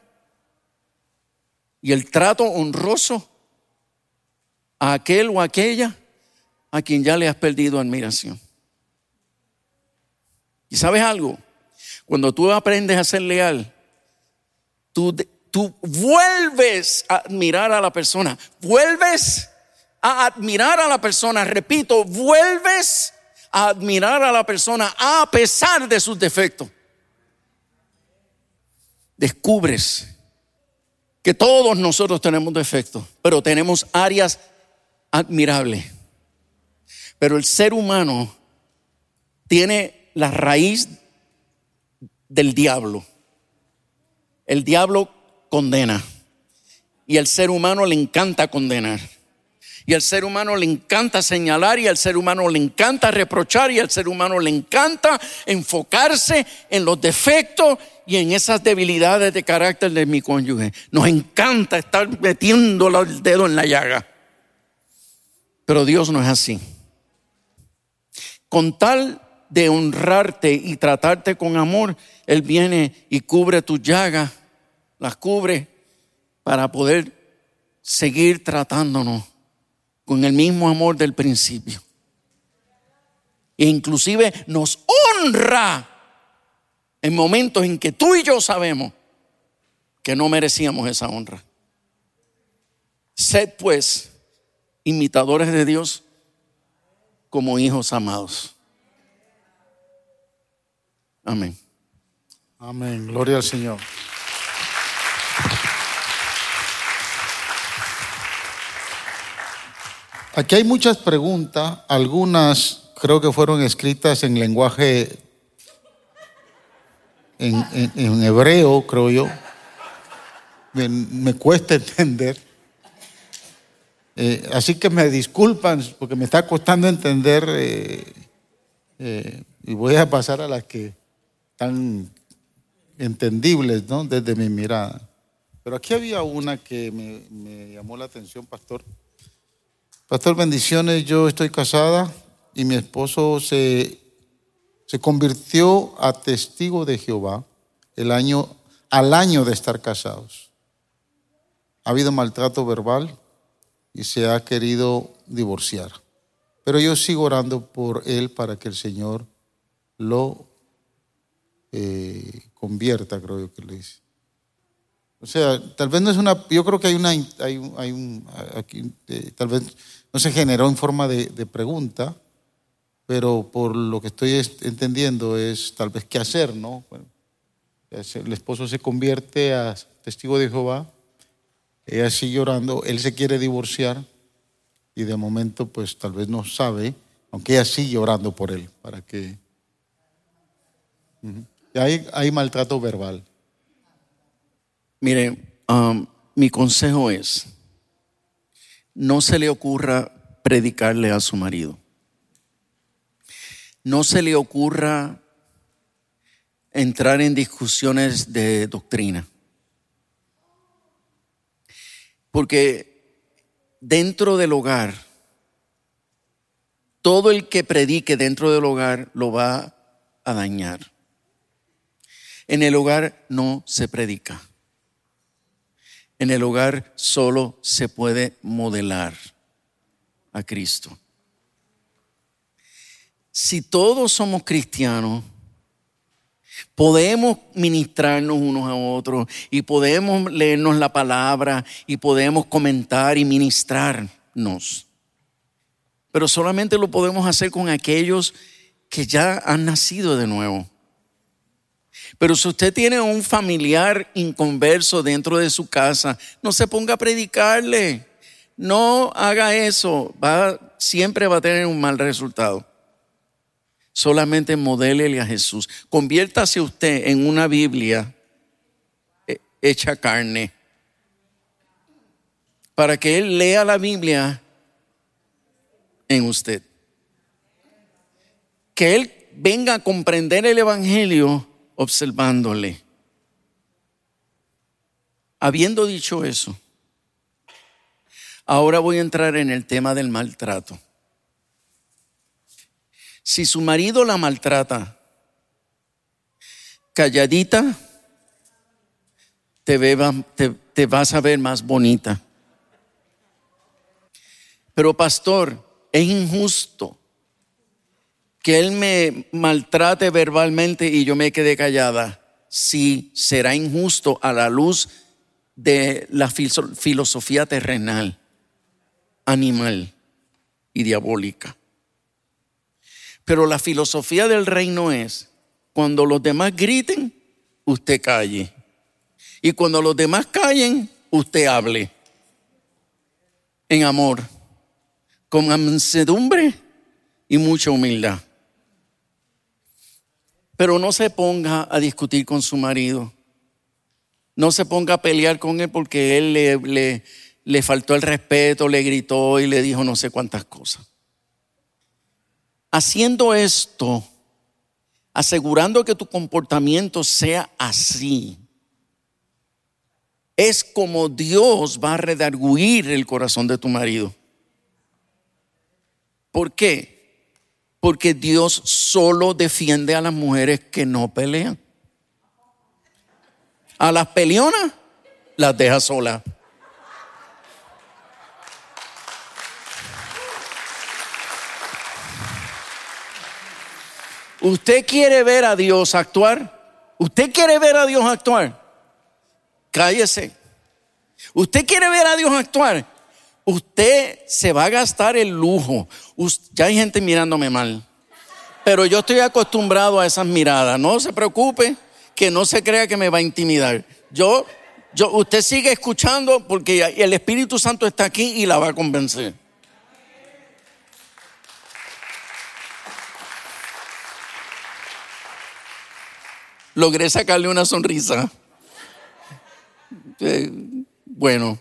Speaker 3: y el trato honroso a aquel o aquella a quien ya le has perdido admiración. ¿Y sabes algo? Cuando tú aprendes a ser leal, tú, tú vuelves a admirar a la persona, vuelves a admirar a la persona, repito, vuelves a admirar a la persona a pesar de sus defectos descubres que todos nosotros tenemos defectos, pero tenemos áreas admirables. Pero el ser humano tiene la raíz del diablo. El diablo condena y el ser humano le encanta condenar. Y al ser humano le encanta señalar y al ser humano le encanta reprochar y al ser humano le encanta enfocarse en los defectos y en esas debilidades de carácter de mi cónyuge. Nos encanta estar metiendo el dedo en la llaga. Pero Dios no es así. Con tal de honrarte y tratarte con amor, Él viene y cubre tus llagas, las cubre para poder seguir tratándonos con el mismo amor del principio. E inclusive nos honra en momentos en que tú y yo sabemos que no merecíamos esa honra. Sed pues imitadores de Dios como hijos amados. Amén.
Speaker 1: Amén. Gloria al Señor. Aquí hay muchas preguntas, algunas creo que fueron escritas en lenguaje, en, hebreo, creo yo. Me, cuesta entender. Eh, así que me disculpan porque me está costando entender eh, eh, y voy a pasar a las que están entendibles ¿no? desde mi mirada. Pero aquí había una que me, me llamó la atención, pastor. Pastor, bendiciones. Yo estoy casada y mi esposo se, se convirtió a testigo de Jehová el año, al año de estar casados. Ha habido maltrato verbal y se ha querido divorciar. Pero yo sigo orando por él para que el Señor lo eh, convierta, creo yo que le dice. O sea, tal vez no es una, yo creo que hay una, hay, hay un, aquí, eh, tal vez no se generó en forma de, pregunta, pero por lo que estoy entendiendo es tal vez qué hacer, ¿no? el esposo se convierte a testigo de Jehová, ella sigue orando, él se quiere divorciar y de momento pues tal vez no sabe, aunque ella sigue orando por él, para que... hay, hay, maltrato verbal.
Speaker 3: Mire, um, mi consejo es, no se le ocurra predicarle a su marido. No se le ocurra entrar en discusiones de doctrina. Porque dentro del hogar, todo el que predique dentro del hogar lo va a dañar. En el hogar no se predica. En el hogar solo se puede modelar a Cristo. Si todos somos cristianos, podemos ministrarnos unos a otros y podemos leernos la palabra y podemos comentar y ministrarnos. Pero solamente lo podemos hacer con aquellos que ya han nacido de nuevo. Pero si usted tiene un familiar inconverso dentro de su casa, no se ponga a predicarle. No haga eso. Va, siempre va a tener un mal resultado. Solamente modélele a Jesús. Conviértase usted en una Biblia eh, hecha carne. Para que Él lea la Biblia en usted. Que Él venga a comprender el Evangelio observándole. Habiendo dicho eso, ahora voy a entrar en el tema del maltrato. Si su marido la maltrata, calladita, te, te, te vas a ver más bonita. Pero pastor, es injusto que él me maltrate verbalmente y yo me quede callada, sí será injusto a la luz de la filosofía terrenal, animal y diabólica. Pero la filosofía del reino es, cuando los demás griten, usted calle. Y cuando los demás callen, usted hable. En amor, con mansedumbre y mucha humildad. Pero no se ponga a discutir con su marido. No se ponga a pelear con él porque él le, le, faltó el respeto, le gritó y le dijo no sé cuántas cosas. Haciendo esto, asegurando que tu comportamiento sea así, es como Dios va a redarguir el corazón de tu marido. ¿Por qué? Porque Dios solo defiende a las mujeres que no pelean. A las peleonas las deja solas. ¿Usted quiere ver a Dios actuar? ¿Usted quiere ver a Dios actuar? Cállese. ¿Usted quiere ver a Dios actuar? Usted se va a gastar el lujo. Ya hay gente mirándome mal. Pero yo estoy acostumbrado a esas miradas. No se preocupe, que no se crea que me va a intimidar. Yo, yo, usted sigue escuchando porque el Espíritu Santo está aquí y la va a convencer. Logré sacarle una sonrisa. Eh, bueno,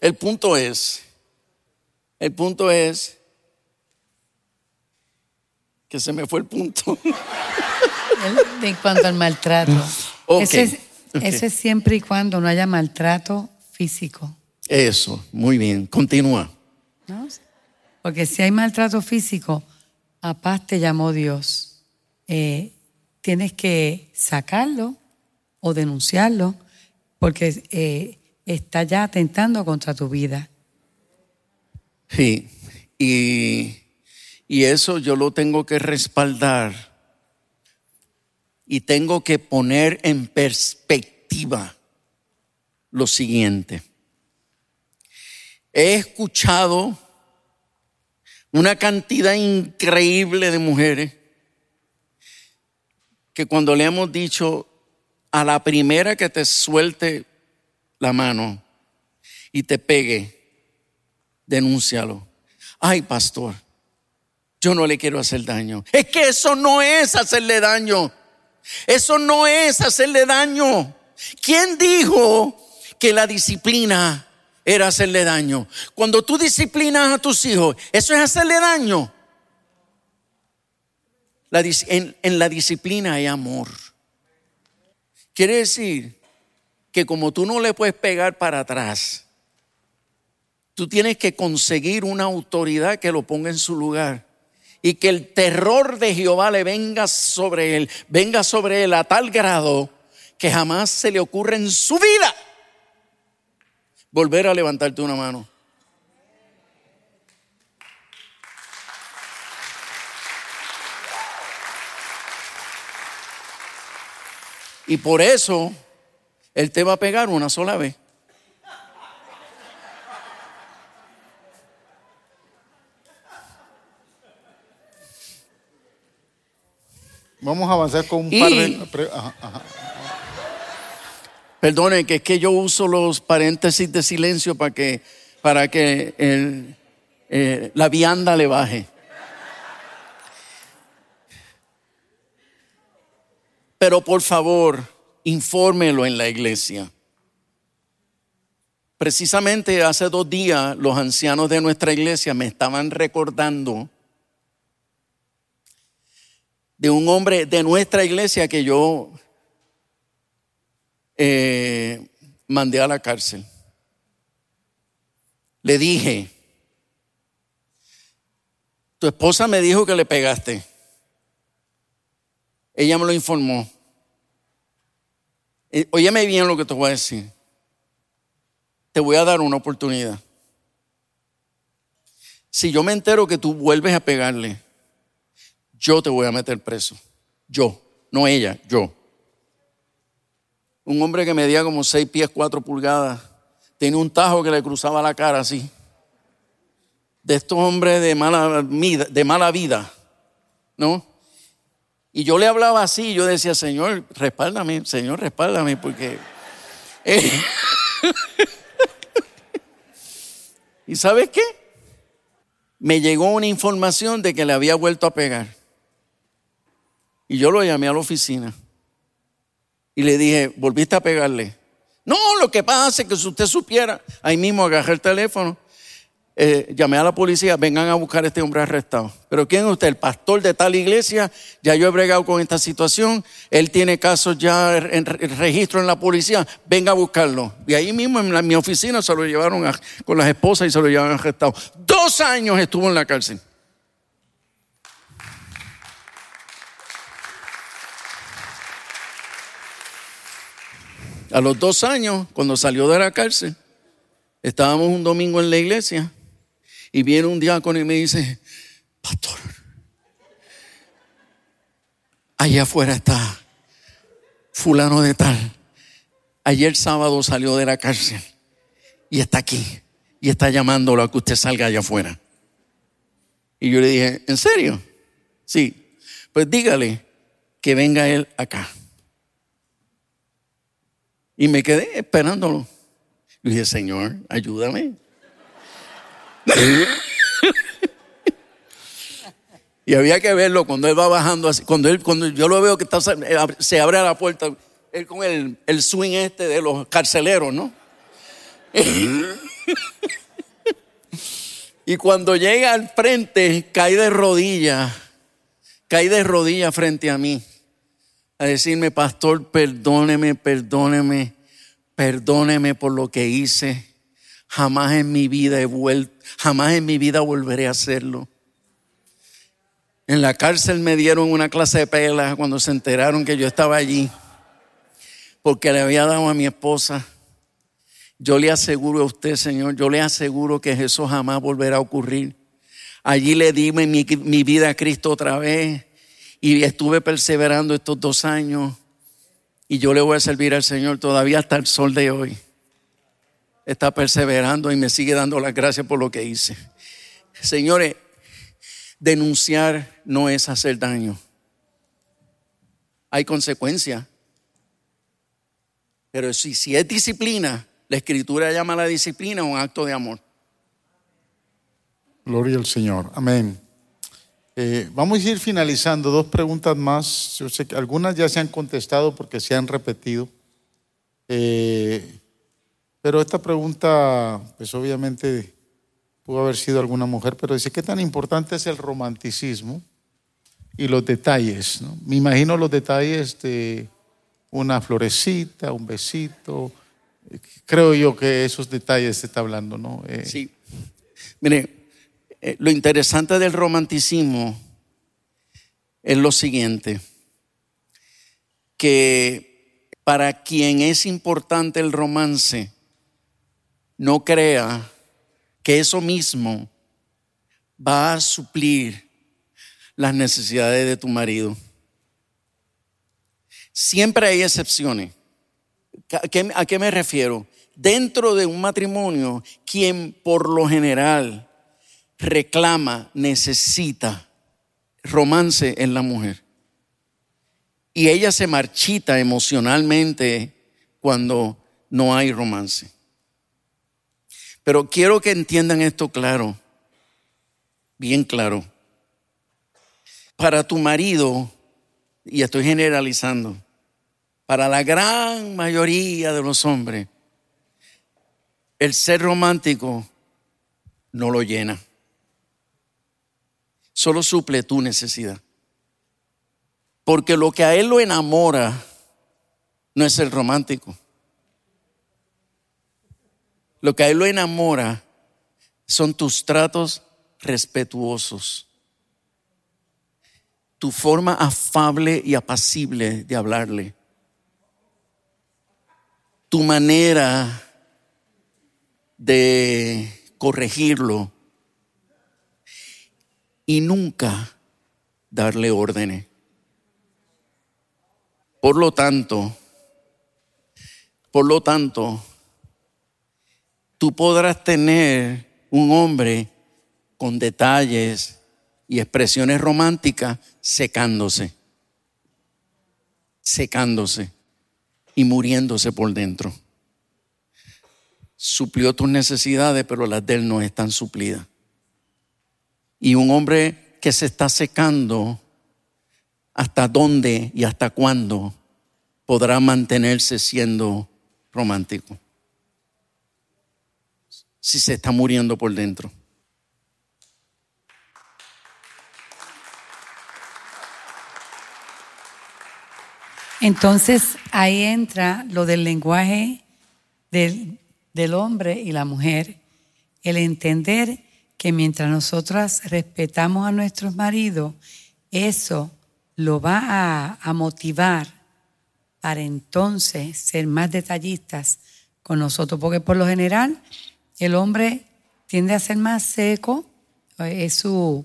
Speaker 3: el punto es, el punto es que se me fue el punto.
Speaker 2: En cuanto al maltrato. Ese, es, siempre y cuando no haya maltrato físico.
Speaker 3: Eso, muy bien, continúa.
Speaker 2: Porque si hay maltrato físico, a paz te llamó Dios. Eh, tienes que sacarlo o denunciarlo porque eh, está ya atentando contra tu vida.
Speaker 3: Sí, y, y eso yo lo tengo que respaldar y tengo que poner en perspectiva lo siguiente. He escuchado una cantidad increíble de mujeres que cuando le hemos dicho, a la primera que te suelte la mano y te pegue, denúncialo. Ay, pastor, yo no le quiero hacer daño. Es que eso no es hacerle daño. Eso no es hacerle daño. ¿Quién dijo que la disciplina era hacerle daño? Cuando tú disciplinas a tus hijos, ¿eso es hacerle daño? en, en la disciplina hay amor. Quiere decir que como tú no le puedes pegar para atrás, tú tienes que conseguir una autoridad que lo ponga en su lugar y que el terror de Jehová le venga sobre él, venga sobre él a tal grado que jamás se le ocurra en su vida volver a levantarte una mano. Y por eso Él te va a pegar una sola vez.
Speaker 1: Vamos a avanzar con un par de...
Speaker 3: Perdone, que es que yo uso los paréntesis de silencio para que, para que eh, la vianda le baje. Pero por favor, infórmelo en la iglesia. Precisamente hace dos días los ancianos de nuestra iglesia me estaban recordando de un hombre de nuestra iglesia que yo eh, mandé a la cárcel. Le dije, tu esposa me dijo que le pegaste. Ella me lo informó. Eh, óyeme bien lo que te voy a decir. Te voy a dar una oportunidad. Si yo me entero que tú vuelves a pegarle, yo te voy a meter preso. Yo, no ella, yo. Un hombre que medía como seis pies, cuatro pulgadas, tenía un tajo que le cruzaba la cara así. De estos hombres de mala, de mala vida, ¿no? Y yo le hablaba así, yo decía, Señor, respáldame, Señor, respáldame, porque... Eh, ¿Y sabes qué? Me llegó una información de que le había vuelto a pegar. Y yo lo llamé a la oficina. Y le dije, ¿volviste a pegarle? No, lo que pasa es que si usted supiera, ahí mismo agarré el teléfono eh, llamé a la policía, vengan a buscar a este hombre arrestado. Pero ¿quién es usted? El pastor de tal iglesia, ya yo he bregado con esta situación, él tiene casos ya en registro en la policía, venga a buscarlo. Y ahí mismo en, mi oficina se lo llevaron con las esposas y se lo llevaron arrestado. Dos años estuvo en la cárcel. A los dos años, cuando salió de la cárcel, estábamos un domingo en la iglesia y viene un diácono y me dice, pastor, allá afuera está fulano de tal. Ayer sábado salió de la cárcel y está aquí. y está llamándolo a que usted salga allá afuera. Y yo le dije, ¿en serio? Sí. Pues dígale que venga él acá. Y me quedé esperándolo. Y dije, Señor, ayúdame. y había que verlo cuando él va bajando así. Cuando, él, cuando yo lo veo que está, se abre la puerta, él con el, el swing este de los carceleros, ¿no? y cuando llega al frente, cae de rodillas, cae de rodillas frente a mí, a decirme, pastor, perdóneme, perdóneme, perdóneme por lo que hice. Jamás en mi vida he vuelto, jamás en mi vida volveré a hacerlo. En la cárcel me dieron una clase de pelas cuando se enteraron que yo estaba allí, porque le había dado a mi esposa yo le aseguro a usted, Señor, yo le aseguro que eso jamás volverá a ocurrir. Allí le di mi, mi vida a Cristo otra vez y estuve perseverando estos dos años y yo le voy a servir al Señor todavía hasta el sol de hoy. Está perseverando y me sigue dando las gracias por lo que hice. Señores, denunciar no es hacer daño. Hay consecuencias. Pero si, si es disciplina, la escritura llama a la disciplina un acto de amor.
Speaker 1: Gloria al Señor. Amén. Eh, vamos a ir finalizando. Dos preguntas más. Yo sé que algunas ya se han contestado porque se han repetido. Eh, pero esta pregunta, pues obviamente pudo haber sido alguna mujer, pero dice, ¿qué tan importante es el romanticismo y los detalles? Me imagino los detalles de una florecita, un besito, creo yo que esos detalles se está hablando, ¿no?
Speaker 3: Eh, sí. Mire, eh, lo interesante del romanticismo es lo siguiente, que para quien es importante el romance, no crea que eso mismo va a suplir las necesidades de tu marido. Siempre hay excepciones. ¿A qué, me refiero? Dentro de un matrimonio, quien por lo general reclama, necesita romance en la mujer. Y ella se marchita emocionalmente cuando no hay romance. Pero quiero que entiendan esto claro, bien claro. Para tu marido, y estoy generalizando, para la gran mayoría de los hombres, el ser romántico no lo llena. Solo suple tu necesidad. Porque lo que a él lo enamora no es el romántico. Lo que a él lo enamora son tus tratos respetuosos, tu forma afable y apacible de hablarle tu manera de corregirlo y nunca darle órdenes. Por lo tanto, por lo tanto, tú podrás tener un hombre con detalles y expresiones románticas secándose, secándose y muriéndose por dentro. Suplió tus necesidades, pero las de él no están suplidas. Y un hombre que se está secando, ¿hasta dónde y hasta cuándo podrá mantenerse siendo romántico? Si se está muriendo por dentro.
Speaker 2: Entonces ahí entra lo del lenguaje del, hombre y la mujer, el entender que mientras nosotras respetamos a nuestros maridos, eso lo va a, motivar para entonces ser más detallistas con nosotros, porque por lo general el hombre tiende a ser más seco, es su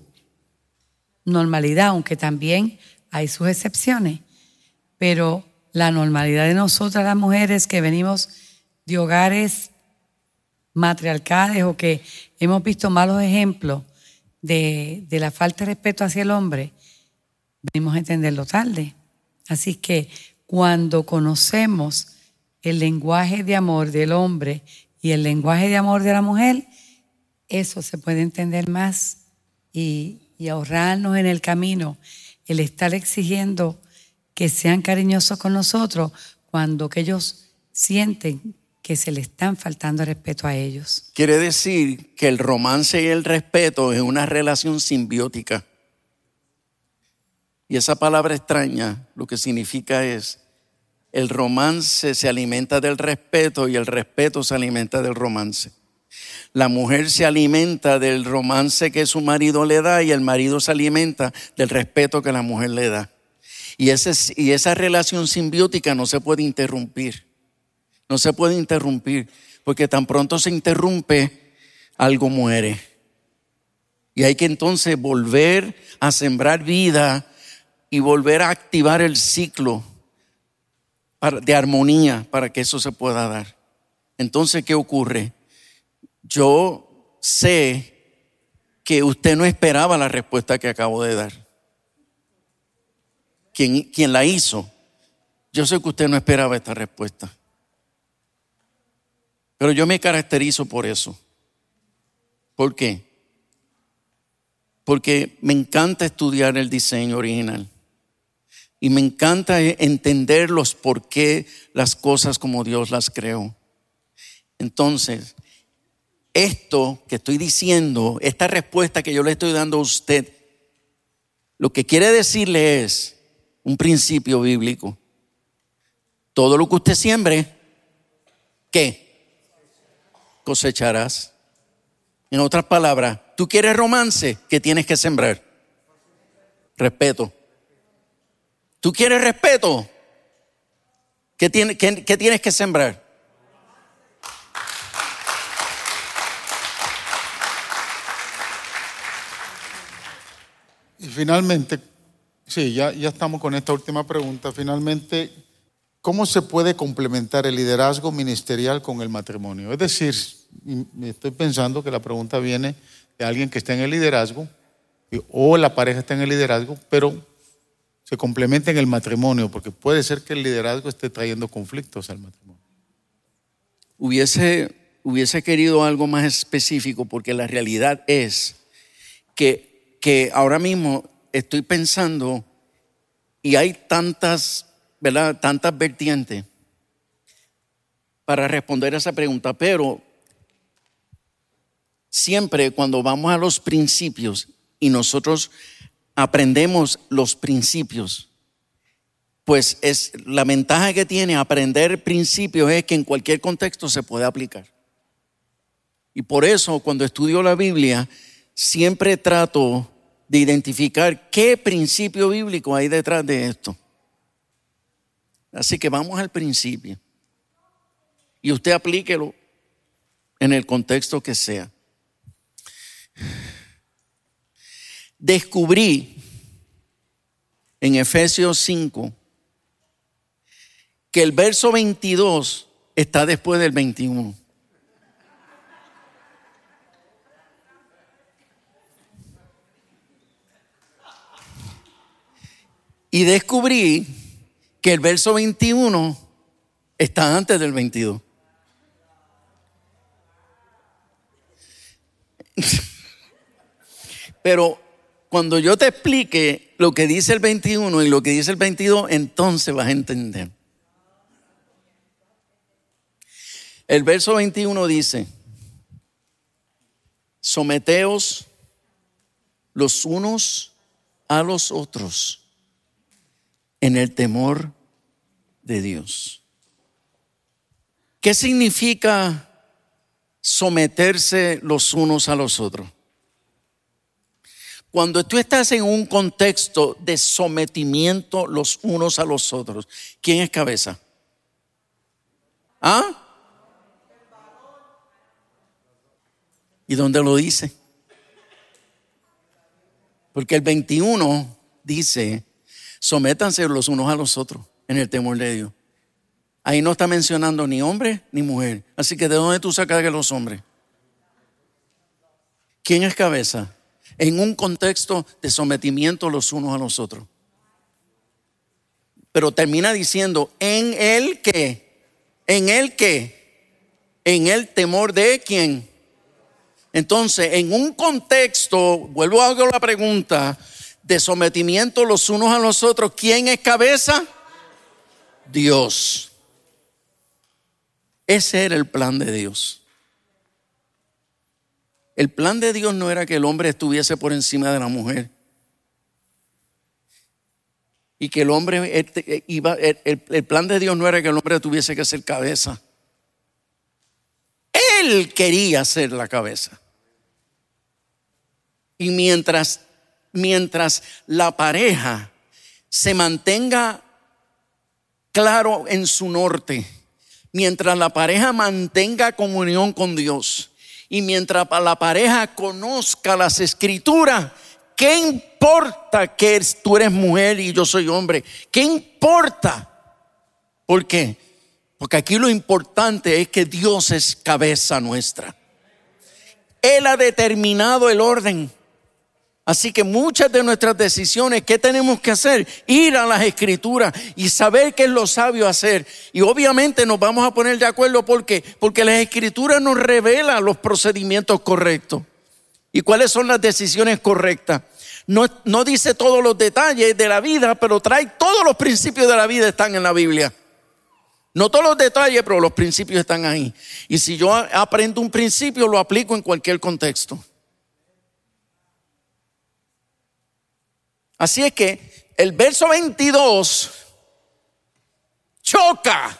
Speaker 2: normalidad, aunque también hay sus excepciones. Pero la normalidad de nosotras las mujeres que venimos de hogares matriarcales o que hemos visto malos ejemplos de, de la falta de respeto hacia el hombre, venimos a entenderlo tarde. Así que cuando conocemos el lenguaje de amor del hombre y el lenguaje de amor de la mujer, eso se puede entender más y, ahorrarnos en el camino el estar exigiendo que sean cariñosos con nosotros cuando que ellos sienten que se le están faltando respeto a ellos.
Speaker 3: Quiere decir que el romance y el respeto es una relación simbiótica. Y esa palabra extraña lo que significa es, el romance se alimenta del respeto y el respeto se alimenta del romance. La mujer se alimenta del romance que su marido le da y el marido se alimenta del respeto que la mujer le da. Y, y esa relación simbiótica no se puede interrumpir. No se puede interrumpir, porque tan pronto se interrumpe, algo muere. Y hay que entonces volver a sembrar vida y volver a activar el ciclo de armonía para que eso se pueda dar. Entonces, ¿qué ocurre? Yo sé que usted no esperaba la respuesta que acabo de dar. Quien, quien la hizo, yo sé que usted no esperaba esta respuesta. Pero yo me caracterizo por eso. ¿Por qué? Porque me encanta estudiar el diseño original. Y me encanta entender los por qué las cosas como Dios las creó. Entonces, esto que estoy diciendo, esta respuesta que yo le estoy dando a usted, lo que quiere decirle es un principio bíblico. Todo lo que usted siembre, ¿qué? Cosecharás. En otras palabras, tú quieres romance, ¿qué tienes que sembrar? Respeto. ¿Tú quieres respeto? ¿Qué, qué tienes que sembrar?
Speaker 1: Y finalmente, sí, ya, ya estamos con esta última pregunta. Finalmente, ¿cómo se puede complementar el liderazgo ministerial con el matrimonio? Es decir, estoy pensando que la pregunta viene de alguien que está en el liderazgo o la pareja está en el liderazgo, pero se complementa en el matrimonio, porque puede ser que el liderazgo esté trayendo conflictos al matrimonio.
Speaker 3: Hubiese, hubiese querido algo más específico, porque la realidad es que que ahora mismo estoy pensando y hay tantas, ¿verdad? Tantas vertientes para responder a esa pregunta, pero siempre cuando vamos a los principios y nosotros aprendemos los principios, pues es la ventaja que tiene aprender principios es que en cualquier contexto se puede aplicar. Y por eso cuando estudio la Biblia siempre trato de identificar qué principio bíblico hay detrás de esto. Así que vamos al principio. Y usted aplíquelo en el contexto que sea. Descubrí en Efesios 5 que el verso 22 está después del 21. Y descubrí que el verso 21 está antes del 22. Pero cuando yo te explique lo que dice el 21 y lo que dice el 22, entonces vas a entender. El verso 21 dice, someteos los unos a los otros en el temor de Dios. ¿Qué significa someterse los unos a los otros? Cuando tú estás en un contexto de sometimiento los unos a los otros, ¿quién es cabeza? ¿Ah? ¿Y dónde lo dice? Porque el 21 dice, Sométanse los unos a los otros en el temor de Dios. Ahí no está mencionando ni hombre ni mujer. Así que ¿de dónde tú sacas los hombres? ¿Quién es cabeza? En un contexto de sometimiento los unos a los otros. Pero termina diciendo, en el que, en el que, en el temor de quién. Entonces, en un contexto, vuelvo a la pregunta, de sometimiento los unos a los otros, ¿quién es cabeza? Dios. Ese era el plan de Dios. El plan de Dios no era que el hombre estuviese por encima de la mujer. Y que el hombre este, iba, el, plan de Dios no era que el hombre tuviese que ser cabeza. Él quería ser la cabeza. Y mientras, mientras la pareja se mantenga claro en su norte, mientras la pareja mantenga comunión con Dios y mientras la pareja conozca las escrituras, ¿qué importa que tú eres mujer y yo soy hombre? ¿Qué importa? ¿Por qué? Porque aquí lo importante es que Dios es cabeza nuestra. Él ha determinado el orden. Así que muchas de nuestras decisiones, ¿qué tenemos que hacer? Ir a las escrituras y saber qué es lo sabio hacer. Y obviamente nos vamos a poner de acuerdo porque porque las escrituras nos revelan los procedimientos correctos y cuáles son las decisiones correctas. No, no dice todos los detalles de la vida, pero trae todos los principios de la vida están en la Biblia. No todos los detalles, pero los principios están ahí. Y si yo aprendo un principio, lo aplico en cualquier contexto. Así es que el verso 22 choca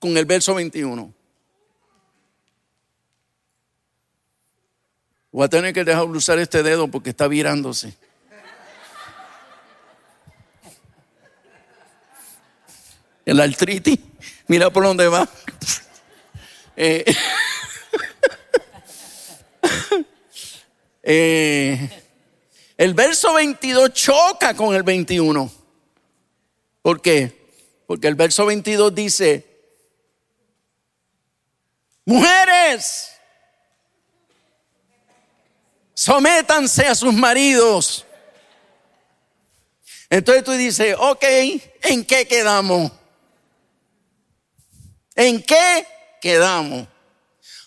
Speaker 3: con el verso 21. Voy a tener que dejar de usar este dedo porque está virándose. El artritis, mira por dónde va. eh, eh el verso 22 choca con el 21. ¿Por qué? Porque el verso 22 dice, mujeres, sométanse a sus maridos. Entonces tú dices, ok, ¿en qué quedamos? ¿En qué quedamos?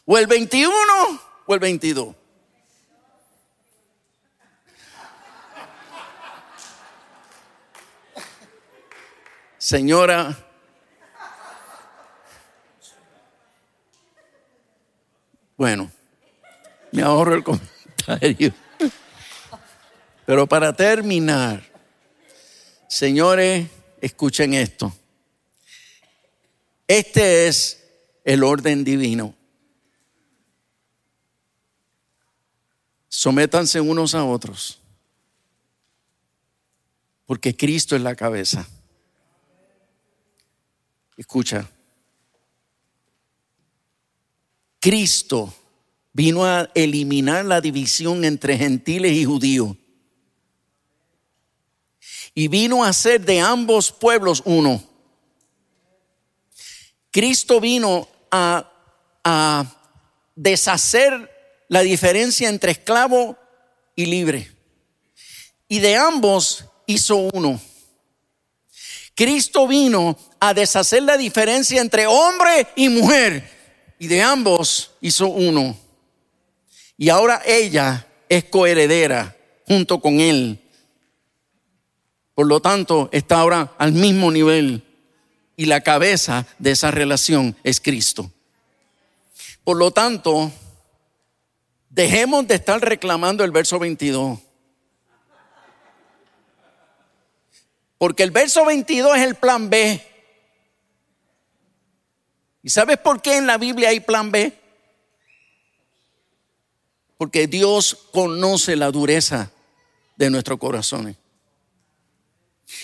Speaker 3: ¿O el 21 o el 22? Señora, bueno, me ahorro el comentario. Pero para terminar, señores, escuchen esto. Este es el orden divino. Sométanse unos a otros, porque Cristo es la cabeza. Escucha. Cristo vino a eliminar la división entre gentiles y judíos. Y vino a hacer de ambos pueblos uno. Cristo vino a, a deshacer la diferencia entre esclavo y libre. Y de ambos hizo uno. Cristo vino a deshacer la diferencia entre hombre y mujer y de ambos hizo uno. Y ahora ella es coheredera junto con él. Por lo tanto, está ahora al mismo nivel y la cabeza de esa relación es Cristo. Por lo tanto, dejemos de estar reclamando el verso 22. Porque el verso 22 es el plan B. ¿Y sabes por qué en la Biblia hay plan B? Porque Dios conoce la dureza de nuestros corazones.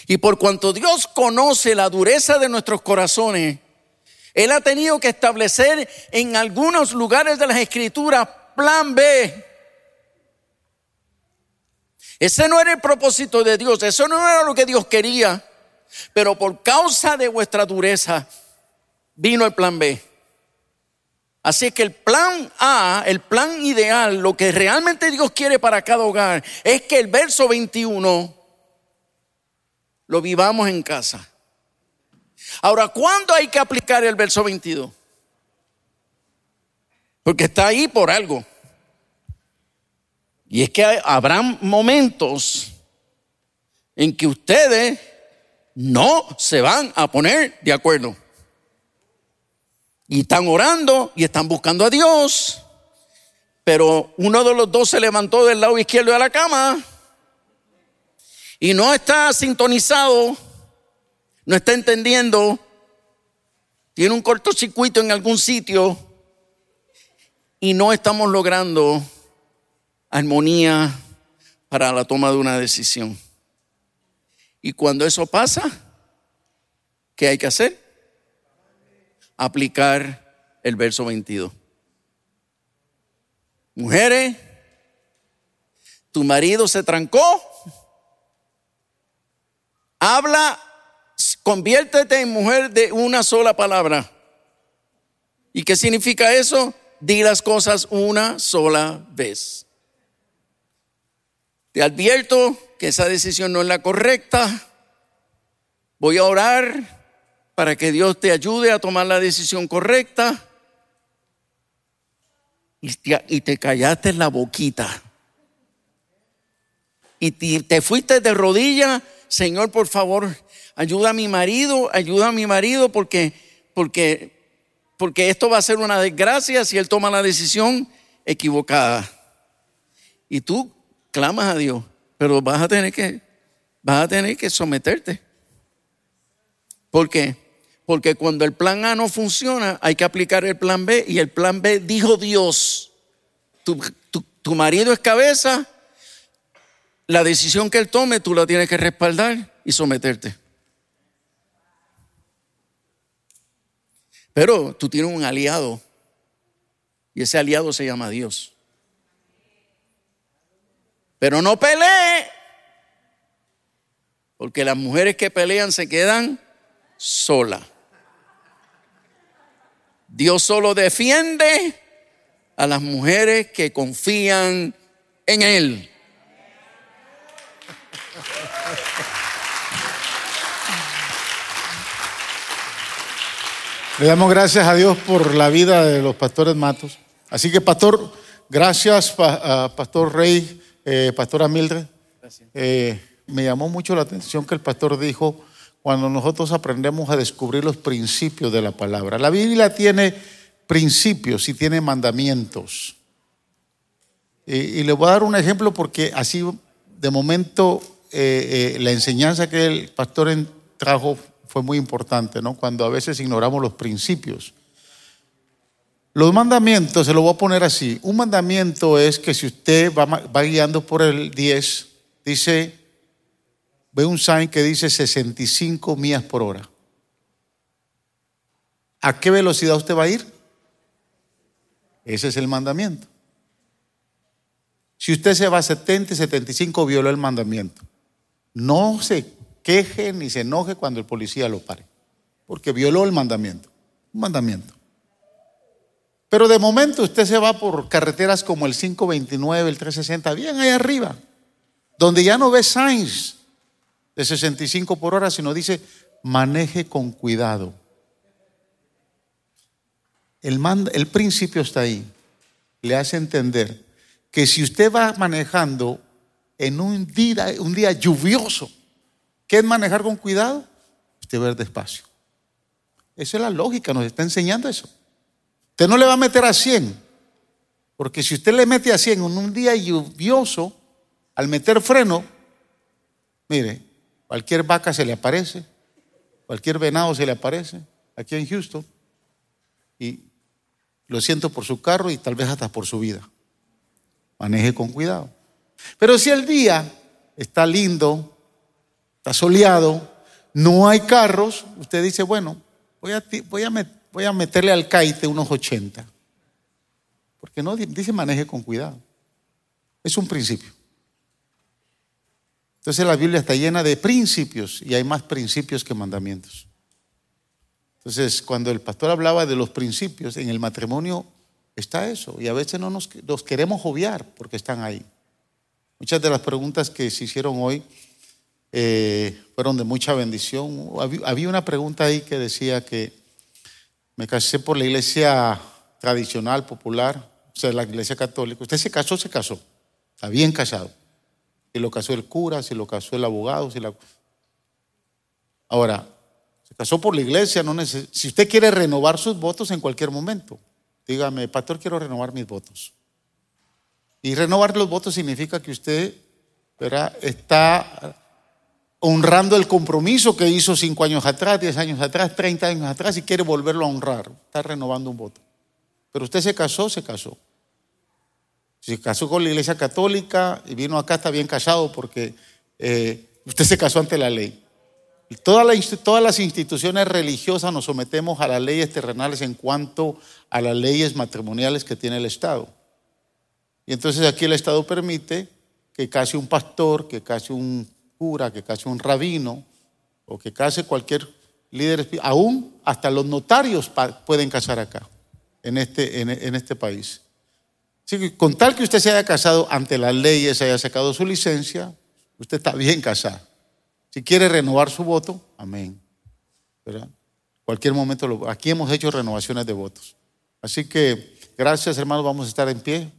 Speaker 3: Y por cuanto Dios conoce la dureza de nuestros corazones, Él ha tenido que establecer en algunos lugares de las escrituras plan B ese no era el propósito de Dios, eso no era lo que Dios quería. Pero por causa de vuestra dureza vino el plan B. Así que el plan A, el plan ideal, lo que realmente Dios quiere para cada hogar, es que el verso 21 lo vivamos en casa. Ahora, ¿cuándo hay que aplicar el verso 22? Porque está ahí por algo. Y es que habrá momentos en que ustedes no se van a poner de acuerdo. Y están orando y están buscando a Dios. Pero uno de los dos se levantó del lado izquierdo de la cama y no está sintonizado, no está entendiendo, tiene un cortocircuito en algún sitio y no estamos logrando armonía para la toma de una decisión. Y cuando eso pasa, ¿qué hay que hacer? Aplicar el verso 22. Mujeres, tu marido se trancó, habla, conviértete en mujer de una sola palabra. ¿Y qué significa eso? Di las cosas una sola vez. Te advierto que esa decisión no es la correcta. Voy a orar para que Dios te ayude a tomar la decisión correcta. Y te, callaste la boquita. Y te, fuiste de rodillas, Señor, por favor, ayuda a mi marido, ayuda a mi marido porque, porque, porque esto va a ser una desgracia si él toma la decisión equivocada. Y tú clamas a Dios, pero vas a tener que, vas a tener que someterte. ¿Por qué? Porque cuando el plan A no funciona, hay que aplicar el plan B y el plan B dijo Dios, tu, tu marido es cabeza, la decisión que él tome tú la tienes que respaldar y someterte. Pero tú tienes un aliado y ese aliado se llama Dios. Pero no pelee. Porque las mujeres que pelean se quedan solas. Dios solo defiende a las mujeres que confían en Él.
Speaker 1: Le damos gracias a Dios por la vida de los pastores Matos. Así que, pastor, gracias, pastor Rey eh, pastora Mildred, eh, me llamó mucho la atención que el pastor dijo cuando nosotros aprendemos a descubrir los principios de la palabra. La Biblia tiene principios y tiene mandamientos. Y, le voy a dar un ejemplo porque así de momento eh, la enseñanza que el pastor trajo fue muy importante, ¿no? Cuando a veces ignoramos los principios. Los mandamientos, se lo voy a poner así. Un mandamiento es que si usted va, guiando por el 10, dice, ve un sign que dice 65 millas por hora. ¿A qué velocidad usted va a ir? Ese es el mandamiento. Si usted se va a 70 y 75, violó el mandamiento. No se queje ni se enoje cuando el policía lo pare, porque violó el mandamiento. Un mandamiento. Pero de momento usted se va por carreteras como el 529, el 360, bien ahí arriba, donde ya no ve signs de 65 por hora, sino dice, maneje con cuidado. El, el principio está ahí. Le hace entender que si usted va manejando en un día, lluvioso, ¿qué es manejar con cuidado? Usted va despacio. Esa es la lógica, nos está enseñando eso. Usted no le va a meter a 100, porque si usted le mete a 100 en un día lluvioso, al meter freno, mire, cualquier vaca se le aparece, cualquier venado se le aparece, aquí en Houston, y lo siento por su carro y tal vez hasta por su vida. Maneje con cuidado. Pero si el día está lindo, está soleado, no hay carros, usted dice, bueno, voy a, voy a, voy a meterle al caite unos 80. Porque no dice maneje con cuidado. Es un principio. Entonces la Biblia está llena de principios y hay más principios que mandamientos. Entonces, cuando el pastor hablaba de los principios, en el matrimonio está eso. Y a veces no nos, queremos obviar porque están ahí. Muchas de las preguntas que se hicieron hoy eh, fueron de mucha bendición. Había una pregunta ahí que decía que me casé por la iglesia tradicional, popular, o sea, la iglesia católica. Usted se casó, se casó. Está bien casado. Si lo casó el cura, si lo casó el abogado, si la... Ahora, se casó por la iglesia, no si usted quiere renovar sus votos en cualquier momento, dígame, pastor, quiero renovar mis votos. Y renovar los votos significa que usted está honrando el compromiso que hizo cinco años atrás, diez años atrás, treinta años atrás y quiere volverlo a honrar. Está renovando un voto. Pero usted se casó, se casó. Se casó con la iglesia católica y vino acá, está bien casado porque eh, usted se casó ante la ley. Todas, las instituciones religiosas nos sometemos a las leyes terrenales en cuanto a las leyes matrimoniales que tiene el Estado. Y entonces aquí el Estado permite que case un pastor, que case un cura, que case un rabino o que case cualquier líder, aún hasta los notarios pueden casar acá, en este, en, este país. Así que con tal que usted se haya casado ante las leyes, haya sacado su licencia, usted está bien casado. Si quiere renovar su voto, amén. ¿Verdad? Cualquier momento, aquí hemos hecho renovaciones de votos. Así que gracias hermanos, vamos a estar en pie.